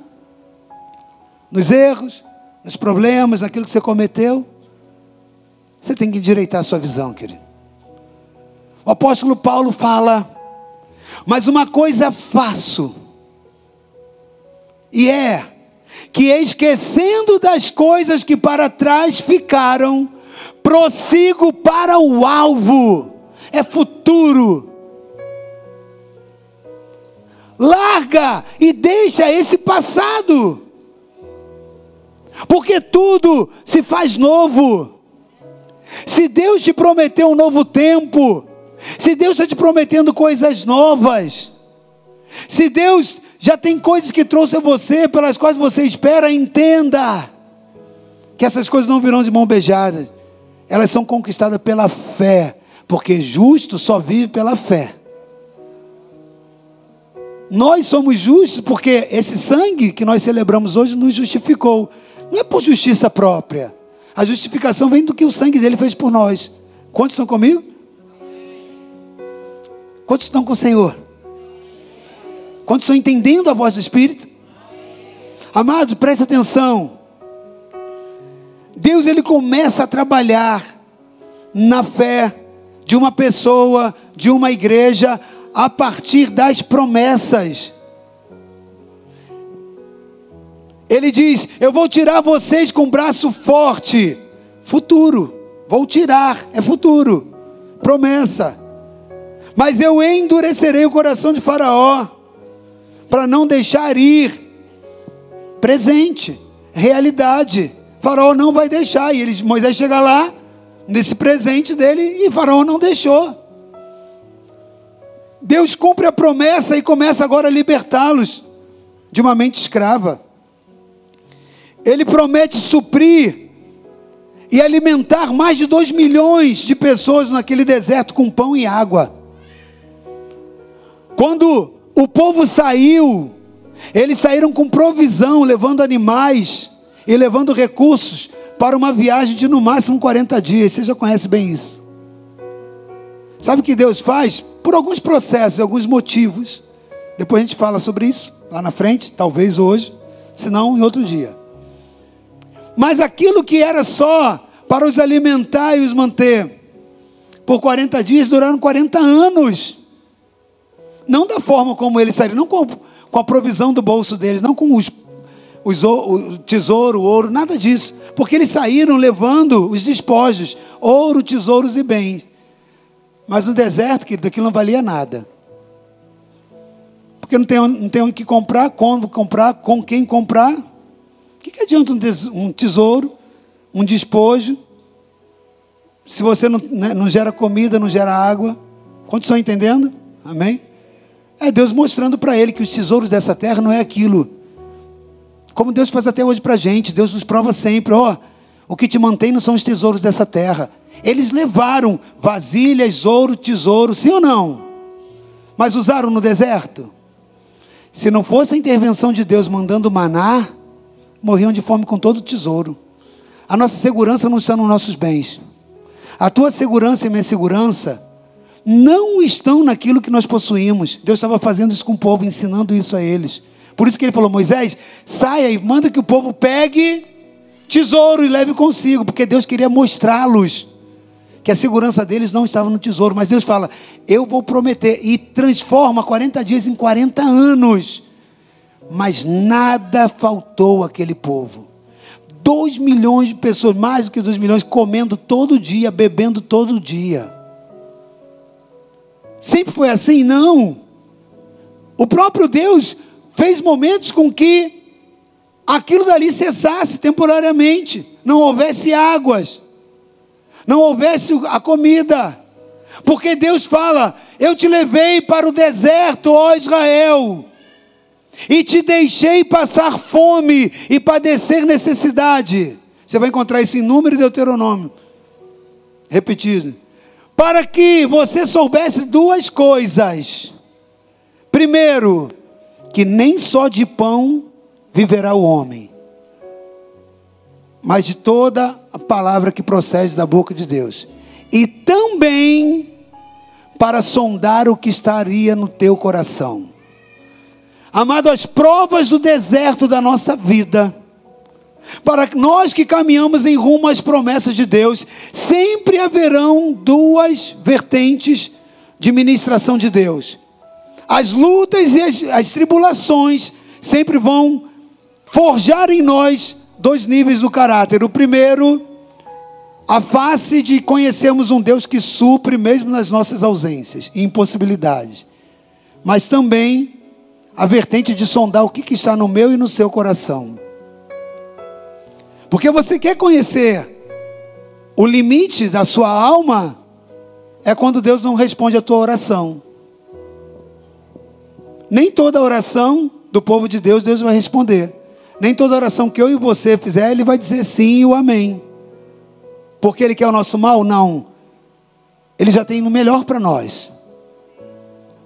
Nos erros? Nos problemas? Naquilo que você cometeu? Você tem que endireitar a sua visão, querido. O apóstolo Paulo fala: Mas uma coisa faço, e é que esquecendo das coisas que para trás ficaram, prossigo para o alvo, é futuro. Larga e deixa esse passado, porque tudo se faz novo. Se Deus te prometeu um novo tempo, se Deus está te prometendo coisas novas, se Deus já tem coisas que trouxe a você, pelas quais você espera, entenda que essas coisas não virão de mão beijada elas são conquistadas pela fé, porque justo só vive pela fé. Nós somos justos porque esse sangue que nós celebramos hoje nos justificou. Não é por justiça própria. A justificação vem do que o sangue dele fez por nós. Quantos estão comigo? Quantos estão com o Senhor? Quantos estão entendendo a voz do Espírito? Amados, preste atenção. Deus ele começa a trabalhar na fé de uma pessoa, de uma igreja, a partir das promessas. Ele diz: Eu vou tirar vocês com braço forte. Futuro. Vou tirar. É futuro. Promessa. Mas eu endurecerei o coração de Faraó. Para não deixar ir. Presente. Realidade. Faraó não vai deixar. E eles, Moisés chega lá, nesse presente dele, e Faraó não deixou. Deus cumpre a promessa e começa agora a libertá-los de uma mente escrava. Ele promete suprir e alimentar mais de dois milhões de pessoas naquele deserto com pão e água. Quando o povo saiu, eles saíram com provisão, levando animais e levando recursos para uma viagem de no máximo 40 dias. Você já conhece bem isso. Sabe o que Deus faz? Por alguns processos, alguns motivos. Depois a gente fala sobre isso lá na frente, talvez hoje, se não em outro dia. Mas aquilo que era só para os alimentar e os manter por 40 dias duraram 40 anos. Não da forma como eles saíram, não com, com a provisão do bolso deles, não com os os, o tesouro, o ouro, nada disso. Porque eles saíram levando os despojos, ouro, tesouros e bens. Mas no deserto, querido, aquilo não valia nada. Porque não tem, não tem o que comprar, como comprar, com quem comprar. Que, que adianta um tesouro, um despojo, se você não, né, não gera comida, não gera água? Quantos estão entendendo? Amém? É Deus mostrando para ele que os tesouros dessa terra não é aquilo como Deus faz até hoje para a gente, Deus nos prova sempre: ó, oh, o que te mantém não são os tesouros dessa terra. Eles levaram vasilhas, ouro, tesouro, sim ou não? Mas usaram no deserto? Se não fosse a intervenção de Deus mandando maná, morriam de fome com todo o tesouro. A nossa segurança não está nos nossos bens. A tua segurança e minha segurança não estão naquilo que nós possuímos. Deus estava fazendo isso com o povo, ensinando isso a eles. Por isso que ele falou: Moisés, saia e manda que o povo pegue tesouro e leve consigo, porque Deus queria mostrá-los que a segurança deles não estava no tesouro. Mas Deus fala: Eu vou prometer, e transforma 40 dias em 40 anos. Mas nada faltou àquele povo. Dois milhões de pessoas, mais do que dois milhões, comendo todo dia, bebendo todo dia. Sempre foi assim? Não. O próprio Deus fez momentos com que aquilo dali cessasse temporariamente, não houvesse águas, não houvesse a comida, porque Deus fala: Eu te levei para o deserto, ó Israel, e te deixei passar fome e padecer necessidade. Você vai encontrar isso em número e Deuteronômio. Repetido. Para que você soubesse duas coisas. Primeiro, que nem só de pão viverá o homem, mas de toda a palavra que procede da boca de Deus. E também para sondar o que estaria no teu coração. Amado, as provas do deserto da nossa vida, para nós que caminhamos em rumo às promessas de Deus, sempre haverão duas vertentes de ministração de Deus. As lutas e as, as tribulações sempre vão forjar em nós dois níveis do caráter. O primeiro, a face de conhecermos um Deus que supre mesmo nas nossas ausências e impossibilidades. Mas também a vertente de sondar o que, que está no meu e no seu coração. Porque você quer conhecer o limite da sua alma, é quando Deus não responde a tua oração. Nem toda oração do povo de Deus, Deus vai responder. Nem toda oração que eu e você fizer, Ele vai dizer sim e o amém. Porque Ele quer o nosso mal? Não. Ele já tem o melhor para nós.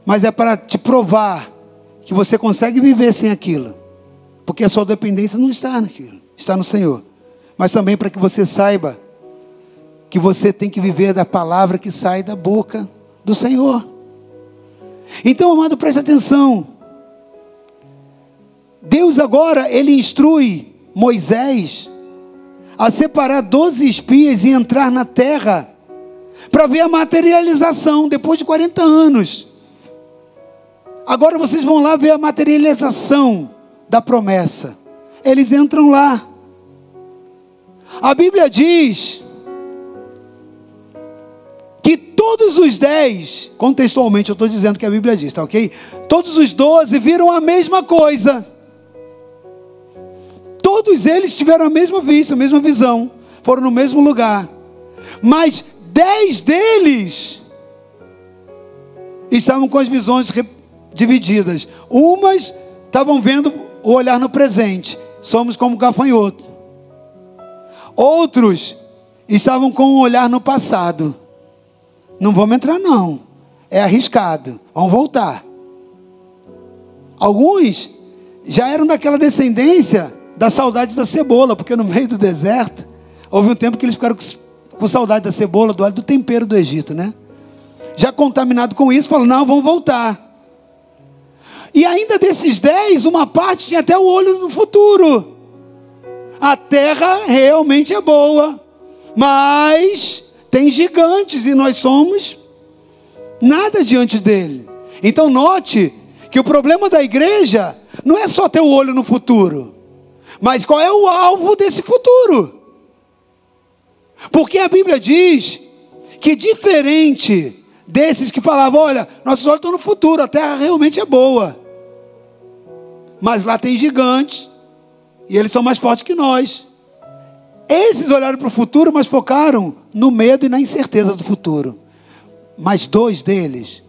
Mas é para te provar que você consegue viver sem aquilo. Porque a sua dependência não está naquilo, está no Senhor. Mas também para que você saiba que você tem que viver da palavra que sai da boca do Senhor. Então, amado, preste atenção. Deus agora, ele instrui Moisés a separar doze espias e entrar na terra para ver a materialização depois de 40 anos. Agora vocês vão lá ver a materialização da promessa. Eles entram lá. A Bíblia diz que todos os dez, contextualmente eu estou dizendo que a Bíblia diz, tá ok? Todos os doze viram a mesma coisa. Todos eles tiveram a mesma vista, a mesma visão, foram no mesmo lugar. Mas dez deles estavam com as visões divididas. Umas estavam vendo o olhar no presente, somos como gafanhoto. Outros estavam com o olhar no passado. Não vamos entrar, não. É arriscado. Vamos voltar. Alguns já eram daquela descendência da saudade da cebola, porque no meio do deserto, houve um tempo que eles ficaram com, saudade da cebola, do óleo, do tempero do Egito, né? Já contaminado com isso, falaram: não, vamos voltar. E ainda desses dez, uma parte tinha até o olho no futuro. A terra realmente é boa, mas tem gigantes e nós somos nada diante dele. Então note que o problema da igreja não é só ter o olho no futuro, mas qual é o alvo desse futuro? Porque a Bíblia diz que diferente desses que falavam, olha, nossos olhos estão no futuro, a terra realmente é boa. Mas lá tem gigantes, e eles são mais fortes que nós. Esses olharam para o futuro, mas focaram no medo e na incerteza do futuro. Mas dois deles,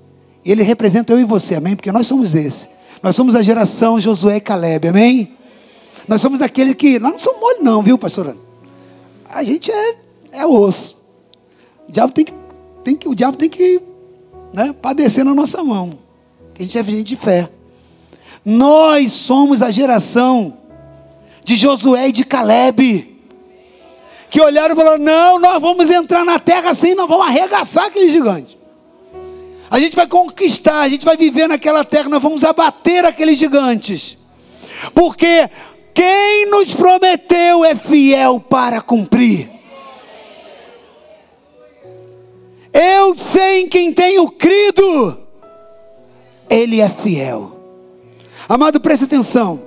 ele representa eu e você, amém? Porque nós somos esse. Nós somos a geração Josué e Caleb, amém? Nós somos daquele que. Nós não somos mole, não, viu, pastor? A gente é, é osso. O diabo tem que, tem que, o diabo tem que né, padecer na nossa mão. Que a gente é gente de fé. Nós somos a geração de Josué e de Caleb que olharam e falaram: não, nós vamos entrar na terra assim, nós vamos arregaçar aquele gigante. A gente vai conquistar, a gente vai viver naquela terra, nós vamos abater aqueles gigantes. Porque quem nos prometeu é fiel para cumprir. Eu sei em quem tenho crido, Ele é fiel. Amado, preste atenção.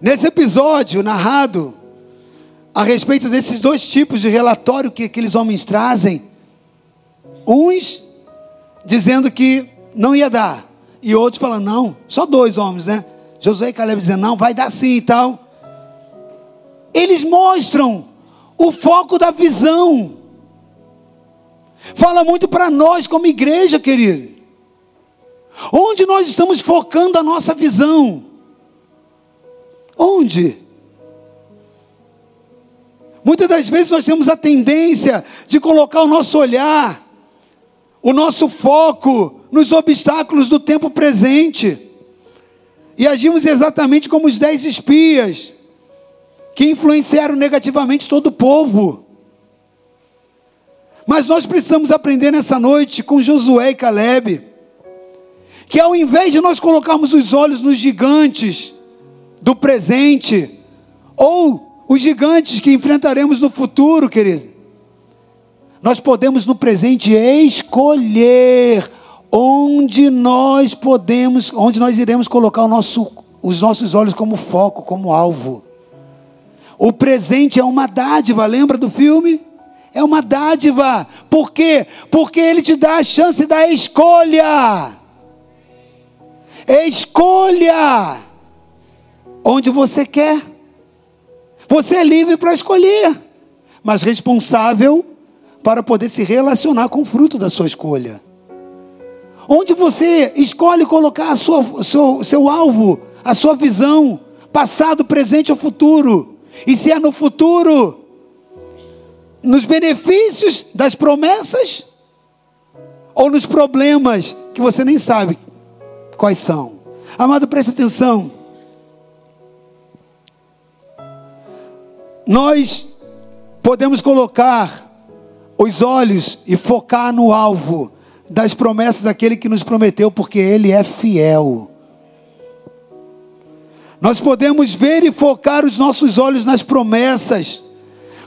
Nesse episódio narrado, a respeito desses dois tipos de relatório que aqueles homens trazem. Uns dizendo que não ia dar, e outros falando, não, só dois homens, né? Josué e Caleb dizendo, não, vai dar sim e tal. Eles mostram o foco da visão. Fala muito para nós como igreja, querido. Onde nós estamos focando a nossa visão? Onde? Muitas das vezes nós temos a tendência de colocar o nosso olhar, o nosso foco nos obstáculos do tempo presente. E agimos exatamente como os dez espias, que influenciaram negativamente todo o povo. Mas nós precisamos aprender nessa noite com Josué e Caleb, que ao invés de nós colocarmos os olhos nos gigantes do presente, ou os gigantes que enfrentaremos no futuro, querido, nós podemos no presente escolher onde nós podemos, onde nós iremos colocar nosso, os nossos olhos como foco, como alvo. O presente é uma dádiva, lembra do filme? É uma dádiva. Por quê? Porque ele te dá a chance da escolha. Escolha onde você quer. Você é livre para escolher, mas responsável para poder se relacionar com o fruto da sua escolha. Onde você escolhe colocar sua, seu, seu alvo, a sua visão, passado, presente ou futuro. E se é no futuro, nos benefícios das promessas ou nos problemas que você nem sabe quais são. Amado, preste atenção. Nós podemos colocar os olhos e focar no alvo das promessas daquele que nos prometeu, porque ele é fiel. Nós podemos ver e focar os nossos olhos nas promessas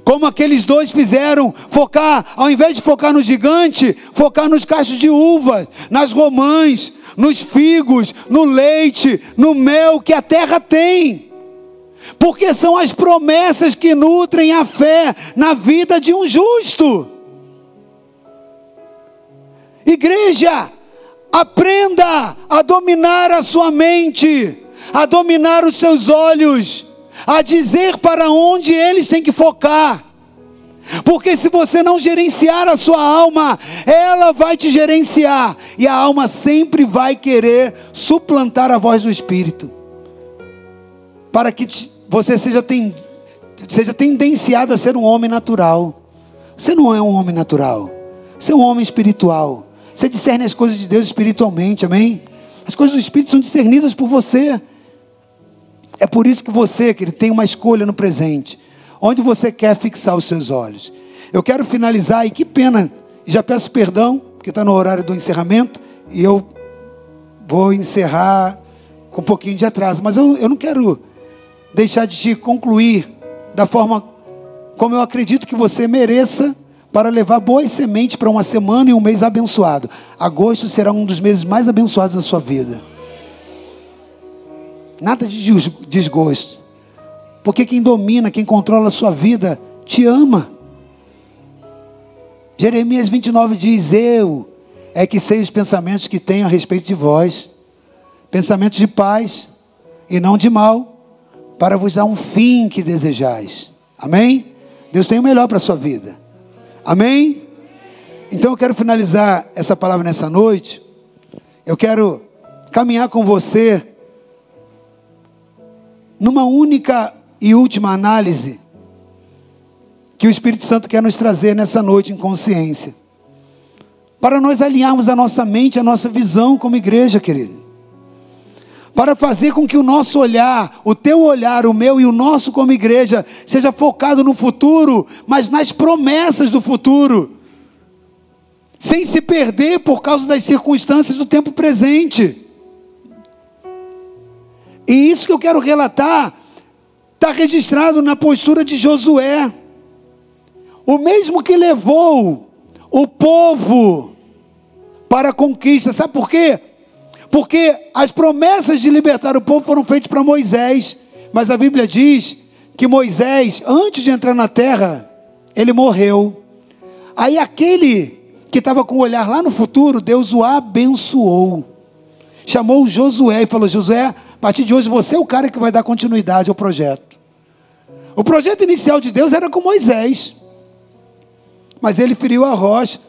como aqueles dois fizeram, focar, ao invés de focar no gigante, focar nos cachos de uva, nas romãs, nos figos, no leite, no mel que a terra tem. Porque são as promessas que nutrem a fé na vida de um justo. Igreja, aprenda a dominar a sua mente, a dominar os seus olhos a dizer para onde eles têm que focar. Porque se você não gerenciar a sua alma, ela vai te gerenciar. E a alma sempre vai querer suplantar a voz do Espírito. Para que você seja, ten, seja tendenciado a ser um homem natural. Você não é um homem natural. Você é um homem espiritual. Você discerne as coisas de Deus espiritualmente, amém? As coisas do Espírito são discernidas por você. É por isso que você, que ele tem uma escolha no presente. Onde você quer fixar os seus olhos? Eu quero finalizar, e que pena, já peço perdão, porque está no horário do encerramento, e eu vou encerrar com um pouquinho de atraso, mas eu, eu não quero deixar de te concluir da forma como eu acredito que você mereça para levar boas sementes para uma semana e um mês abençoado. Agosto será um dos meses mais abençoados da sua vida nada de desgosto. Porque quem domina, quem controla a sua vida, te ama. Jeremias 29 diz: Eu é que sei os pensamentos que tenho a respeito de vós, pensamentos de paz e não de mal, para vos dar um fim que desejais. Amém? Deus tem o melhor para a sua vida. Amém? Então eu quero finalizar essa palavra nessa noite. Eu quero caminhar com você numa única e última análise que o Espírito Santo quer nos trazer nessa noite em consciência. Para nós alinharmos a nossa mente, a nossa visão como igreja, querido. Para fazer com que o nosso olhar, o teu olhar, o meu e o nosso como igreja, seja focado no futuro, mas nas promessas do futuro. Sem se perder por causa das circunstâncias do tempo presente. E isso que eu quero relatar está registrado na postura de Josué. O mesmo que levou o povo para a conquista. Sabe por quê? Porque as promessas de libertar o povo foram feitas para Moisés. Mas a Bíblia diz que Moisés, antes de entrar na terra, ele morreu. Aí aquele que estava com o olhar lá no futuro, Deus o abençoou. Chamou Josué e falou: Josué, a partir de hoje você é o cara que vai dar continuidade ao projeto. O projeto inicial de Deus era com Moisés. Mas ele feriu a rocha.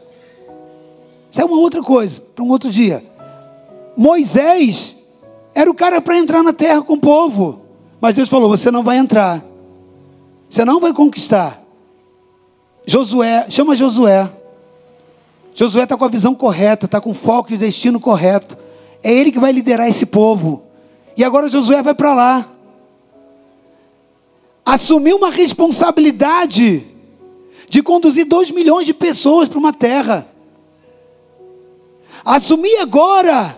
Isso é uma outra coisa, para um outro dia. Moisés era o cara para entrar na terra com o povo. Mas Deus falou: você não vai entrar. Você não vai conquistar. Josué, chama Josué. Josué está com a visão correta, está com o foco e destino correto. É ele que vai liderar esse povo. E agora Josué vai para lá. Assumiu uma responsabilidade de conduzir dois milhões de pessoas para uma terra. Assumir agora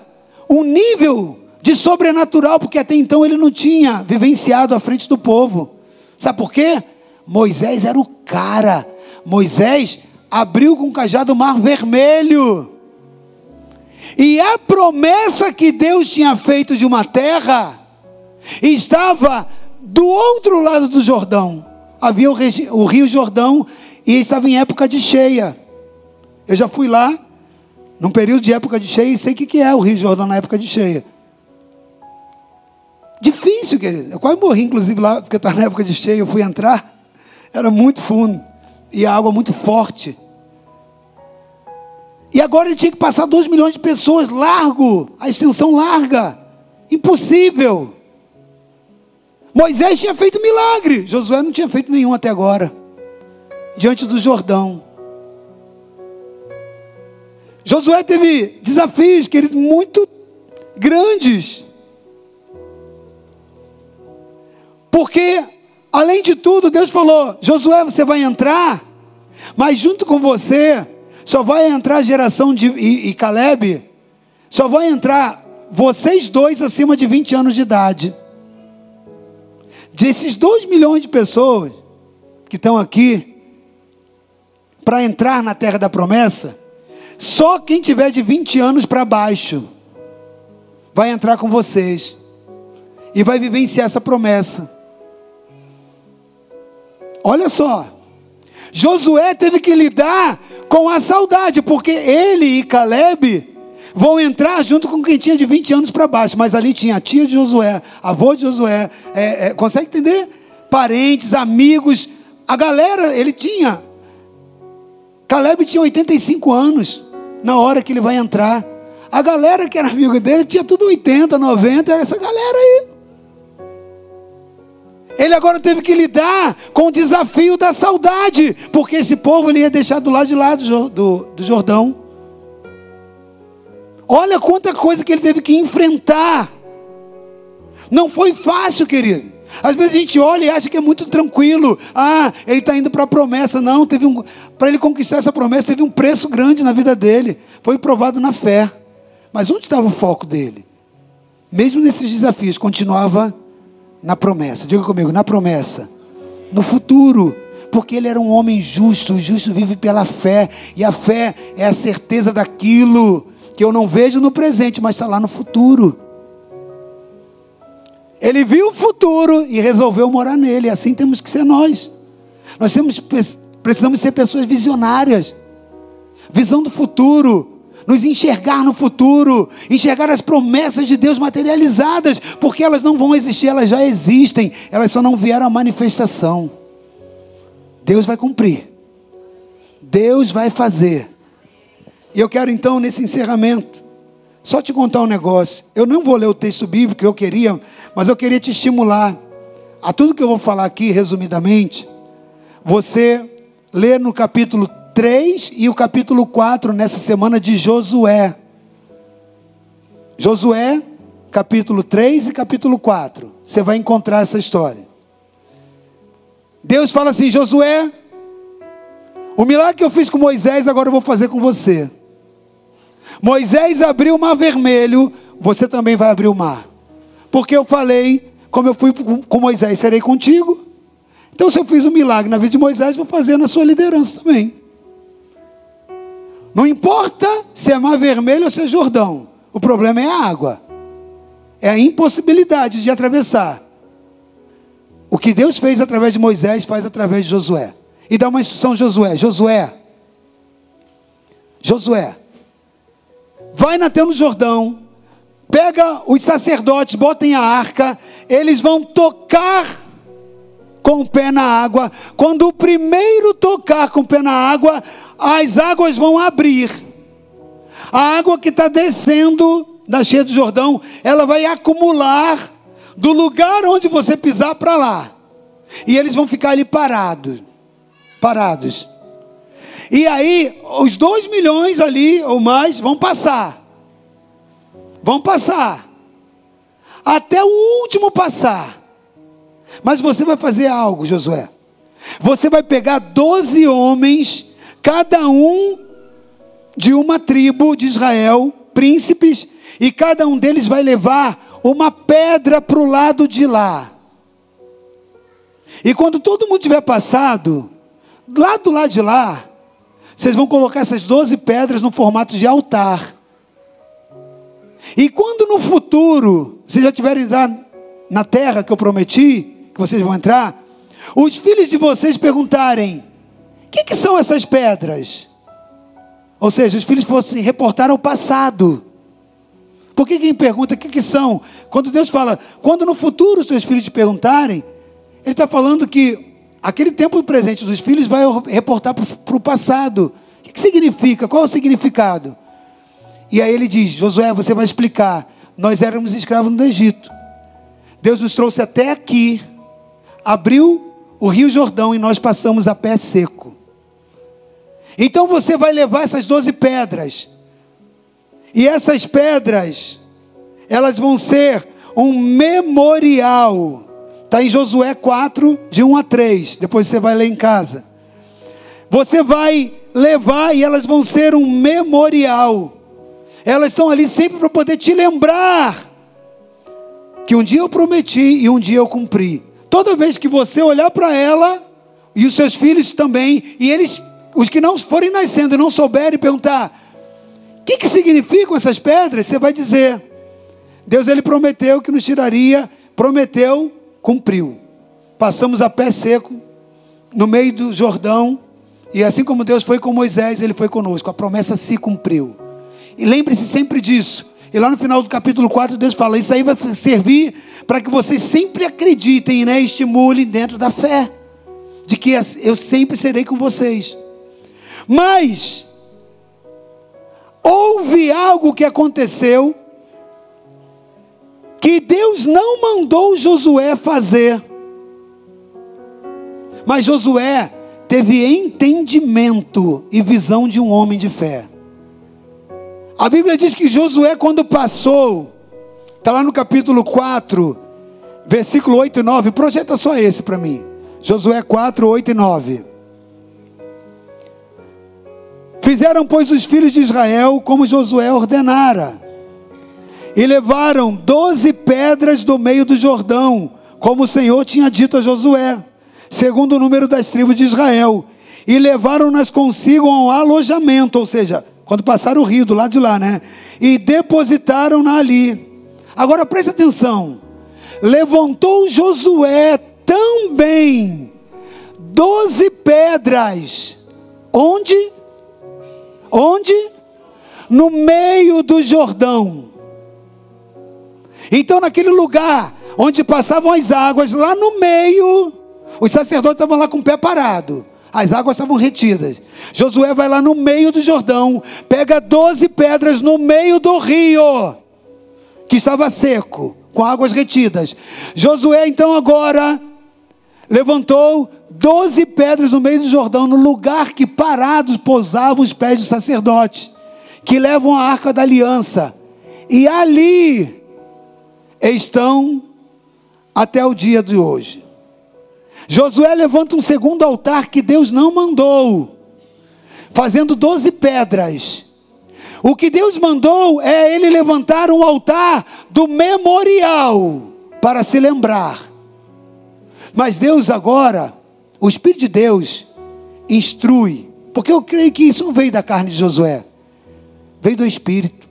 um nível de sobrenatural, porque até então ele não tinha vivenciado à frente do povo. Sabe por quê? Moisés era o cara. Moisés abriu com o cajado o mar vermelho. E a promessa que Deus tinha feito de uma terra estava do outro lado do Jordão. Havia o, rio Jordão e estava em época de cheia. Eu já fui lá num período de época de cheia e sei o que é o rio Jordão na época de cheia. Difícil, querido. Eu quase morri, inclusive, lá, porque estava na época de cheia. Eu fui entrar, era muito fundo e a água muito forte. E agora ele tinha que passar 2 milhões de pessoas, largo, a extensão larga. Impossível. Moisés tinha feito milagre, Josué não tinha feito nenhum até agora. Diante do Jordão. Josué teve desafios, querido, muito grandes. Porque, além de tudo, Deus falou: Josué, você vai entrar, mas junto com você só vai entrar a geração de e, e Caleb, só vai entrar vocês dois acima de 20 anos de idade. Desses 2 milhões de pessoas que estão aqui, para entrar na terra da promessa, só quem tiver de 20 anos para baixo vai entrar com vocês e vai vivenciar essa promessa. Olha só, Josué teve que lidar com a saudade, porque ele e Caleb vão entrar junto com quem tinha de 20 anos para baixo, mas ali tinha a tia de Josué, avô de Josué, é, é, consegue entender? Parentes, amigos, a galera, ele tinha. Caleb tinha 85 anos na hora que ele vai entrar. A galera que era amigo dele tinha tudo 80, 90, essa galera aí. Ele agora teve que lidar com o desafio da saudade, porque esse povo ele ia deixar do lado de lá do, do, do Jordão. Olha quanta coisa que ele teve que enfrentar. Não foi fácil, querido. Às vezes a gente olha e acha que é muito tranquilo. Ah, ele está indo para a promessa. Não, teve um. Para ele conquistar essa promessa, teve um preço grande na vida dele. Foi provado na fé. Mas onde estava o foco dele? Mesmo nesses desafios, continuava na promessa. Diga comigo, na promessa. No futuro. Porque ele era um homem justo. O justo vive pela fé. E a fé é a certeza daquilo que eu não vejo no presente, mas está lá no futuro. Ele viu o futuro e resolveu morar nele. Assim temos que ser nós. Nós temos, precisamos ser pessoas visionárias. Visão do futuro nos enxergar no futuro, enxergar as promessas de Deus materializadas, porque elas não vão existir, elas já existem, elas só não vieram à manifestação. Deus vai cumprir, Deus vai fazer. E eu quero então, nesse encerramento, só te contar um negócio. Eu não vou ler o texto bíblico que eu queria, mas eu queria te estimular a tudo que eu vou falar aqui, resumidamente. Você lê no capítulo 3 e o capítulo 4 nessa semana de Josué. Josué, capítulo 3 e capítulo 4. Você vai encontrar essa história. Deus fala assim: Josué, o milagre que eu fiz com Moisés, agora eu vou fazer com você. Moisés abriu o mar vermelho, você também vai abrir o mar. Porque eu falei, como eu fui com Moisés, serei contigo. Então, se eu fiz um milagre na vida de Moisés, vou fazer na sua liderança também. Não importa se é mar vermelho ou se é Jordão. O problema é a água. É a impossibilidade de atravessar. O que Deus fez através de Moisés, faz através de Josué. E dá uma instrução a Josué: Josué, Josué, vai na no Jordão, pega os sacerdotes, botem a arca, eles vão tocar com o pé na água. Quando o primeiro tocar com o pé na água, as águas vão abrir. A água que está descendo da cheia do Jordão, ela vai acumular do lugar onde você pisar para lá. E eles vão ficar ali parados. Parados. E aí, os dois milhões ali ou mais vão passar. Vão passar. Até o último passar. Mas você vai fazer algo, Josué. Você vai pegar doze homens, cada um de uma tribo de Israel, príncipes, e cada um deles vai levar uma pedra para o lado de lá. E quando todo mundo tiver passado, lá do lado de lá, vocês vão colocar essas 12 pedras no formato de altar. E quando no futuro, vocês já tiverem entrar na terra que eu prometi, que vocês vão entrar, os filhos de vocês perguntarem: o que, que, são essas pedras? Ou seja, os filhos fossem reportar ao passado. Por que quem pergunta o que, que são? Quando Deus fala, quando no futuro os seus filhos te perguntarem, Ele está falando que aquele tempo presente dos filhos vai reportar para o passado. O que, que significa? Qual é o significado? E aí ele diz: Josué, você vai explicar. Nós éramos escravos no Egito. Deus nos trouxe até aqui, abriu o Rio Jordão e nós passamos a pé seco. Então você vai levar essas doze pedras. E essas pedras, elas vão ser um memorial. Está em Josué 4, de 1 a 3. Depois você vai ler em casa. Você vai levar e elas vão ser um memorial. Elas estão ali sempre para poder te lembrar que um dia eu prometi e um dia eu cumpri. Toda vez que você olhar para ela e os seus filhos também, e eles, os que não forem nascendo e não souberem perguntar: o que, que significam essas pedras? Você vai dizer: Deus ele prometeu que nos tiraria, prometeu, cumpriu. Passamos a pé seco no meio do Jordão, e assim como Deus foi com Moisés, ele foi conosco. A promessa se cumpriu. E lembre-se sempre disso. E lá no final do capítulo 4, Deus fala: Isso aí vai servir para que vocês sempre acreditem, né? Estimulem dentro da fé, de que eu sempre serei com vocês. Mas, houve algo que aconteceu que Deus não mandou Josué fazer. Mas Josué teve entendimento e visão de um homem de fé. A Bíblia diz que Josué, quando passou, está lá no capítulo 4, versículo 8 e 9. Projeta só esse para mim. Josué 4, 8 e 9. Fizeram, pois, os filhos de Israel como Josué ordenara, e levaram doze pedras do meio do Jordão, como o Senhor tinha dito a Josué, segundo o número das tribos de Israel, e levaram-nas consigo ao alojamento, ou seja, quando passaram o rio do lado de lá, né? E depositaram-na ali. Agora preste atenção. Levantou Josué também doze pedras. Onde? Onde? No meio do Jordão. Então, naquele lugar onde passavam as águas, lá no meio, os sacerdotes estavam lá com o pé parado as águas estavam retidas. Josué vai lá no meio do Jordão, pega doze pedras no meio do rio, que estava seco, com águas retidas. Josué então agora levantou doze pedras no meio do Jordão, no lugar que parados pousavam os pés dos sacerdotes, que levam a arca da aliança. E ali estão até o dia de hoje. Josué levanta um segundo altar que Deus não mandou, fazendo doze pedras. O que Deus mandou é ele levantar um altar do memorial para se lembrar. Mas Deus agora, o Espírito de Deus, instrui, porque eu creio que isso não veio da carne de Josué, veio do Espírito.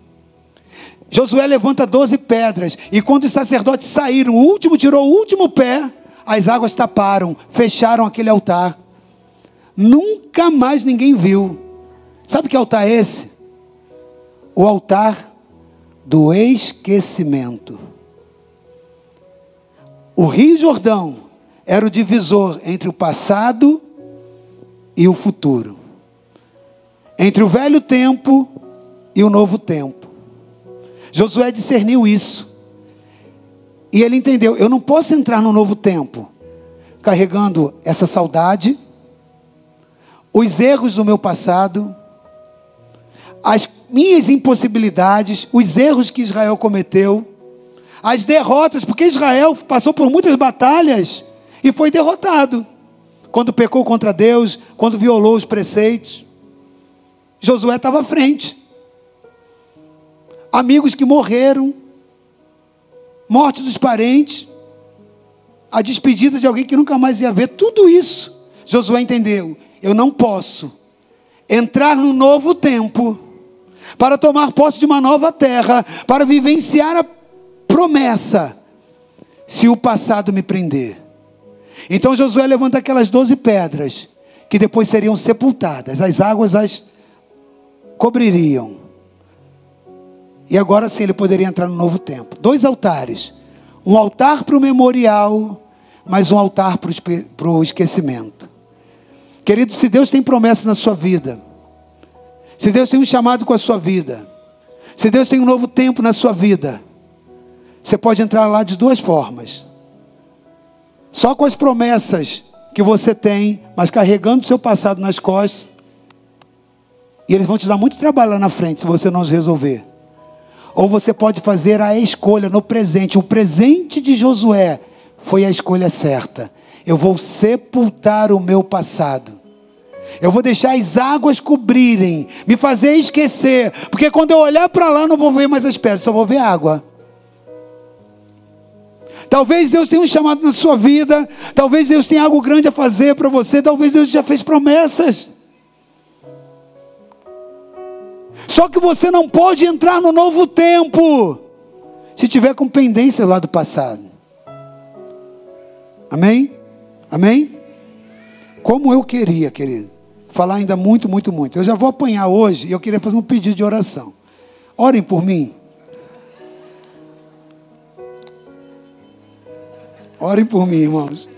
Josué levanta doze pedras, e quando os sacerdotes saíram, o último tirou o último pé, as águas taparam, fecharam aquele altar. Nunca mais ninguém viu. Sabe que altar é esse? O altar do esquecimento. O Rio Jordão era o divisor entre o passado e o futuro. Entre o velho tempo e o novo tempo. Josué discerniu isso. E ele entendeu: eu não posso entrar no novo tempo carregando essa saudade, os erros do meu passado, as minhas impossibilidades, os erros que Israel cometeu, as derrotas, porque Israel passou por muitas batalhas e foi derrotado. Quando pecou contra Deus, quando violou os preceitos. Josué estava à frente. Amigos que morreram, morte dos parentes, a despedida de alguém que nunca mais ia ver, tudo isso. Josué entendeu: eu não posso entrar no novo tempo para tomar posse de uma nova terra, para vivenciar a promessa, se o passado me prender. Então Josué levanta aquelas doze pedras, que depois seriam sepultadas, as águas as cobririam. E agora sim ele poderia entrar no novo tempo. Dois altares: um altar para o memorial, mas um altar para o esquecimento. Querido, se Deus tem promessa na sua vida, se Deus tem um chamado com a sua vida, se Deus tem um novo tempo na sua vida, você pode entrar lá de duas formas. Só com as promessas que você tem, mas carregando o seu passado nas costas. E eles vão te dar muito trabalho lá na frente se você não os resolver. Ou você pode fazer a escolha no presente. O presente de Josué foi a escolha certa. Eu vou sepultar o meu passado. Eu vou deixar as águas cobrirem, me fazer esquecer, porque quando eu olhar para lá não vou ver mais as pedras, só vou ver água. Talvez Deus tenha um chamado na sua vida, talvez Deus tenha algo grande a fazer para você, talvez Deus já fez promessas. Só que você não pode entrar no novo tempo se tiver com pendência lá do passado. Amém? Amém? Como eu queria, querido falar ainda muito, muito, muito. Eu já vou apanhar hoje e eu queria fazer um pedido de oração. Orem por mim. Orem por mim, irmãos.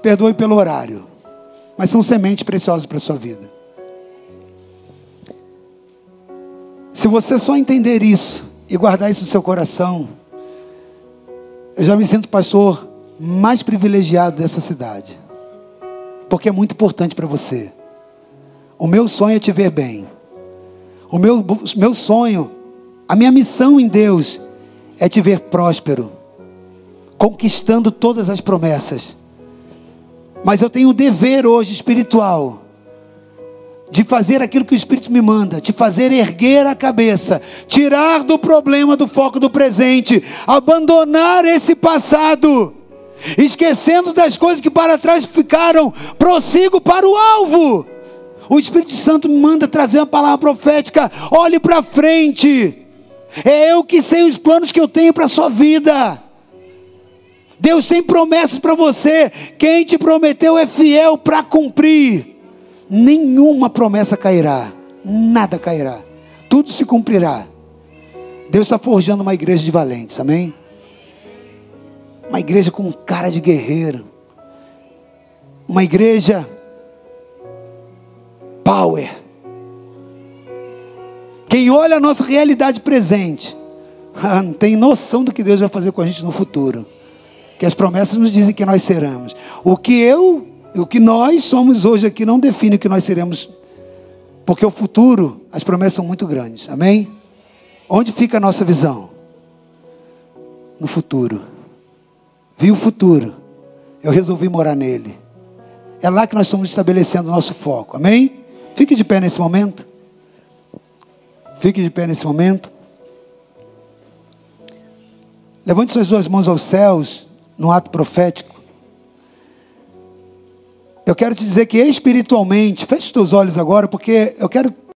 Perdoe pelo horário, mas são sementes preciosas para a sua vida. Se você só entender isso e guardar isso no seu coração, eu já me sinto pastor mais privilegiado dessa cidade porque é muito importante para você. O meu sonho é te ver bem. O meu, meu sonho, a minha missão em Deus é te ver próspero, conquistando todas as promessas. Mas eu tenho o dever hoje espiritual de fazer aquilo que o Espírito me manda, de fazer erguer a cabeça, tirar do problema do foco do presente, abandonar esse passado esquecendo das coisas que para trás ficaram, prossigo para o alvo. O Espírito Santo me manda trazer uma palavra profética. Olhe para frente. É eu que sei os planos que eu tenho para a sua vida. Deus tem promessas para você. Quem te prometeu é fiel para cumprir. Nenhuma promessa cairá. Nada cairá. Tudo se cumprirá. Deus está forjando uma igreja de valentes. Amém? Uma igreja com cara de guerreiro. Uma igreja power. Quem olha a nossa realidade presente, ah, não tem noção do que Deus vai fazer com a gente no futuro. Que as promessas nos dizem que nós seremos. O que eu, o que nós somos hoje aqui não define o que nós seremos. Porque o futuro, as promessas são muito grandes. Amém? Onde fica a nossa visão? No futuro vi o futuro, eu resolvi morar nele. É lá que nós estamos estabelecendo o nosso foco, amém? Fique de pé nesse momento. Fique de pé nesse momento. Levante suas duas mãos aos céus, no ato profético. Eu quero te dizer que espiritualmente, feche teus olhos agora, porque eu quero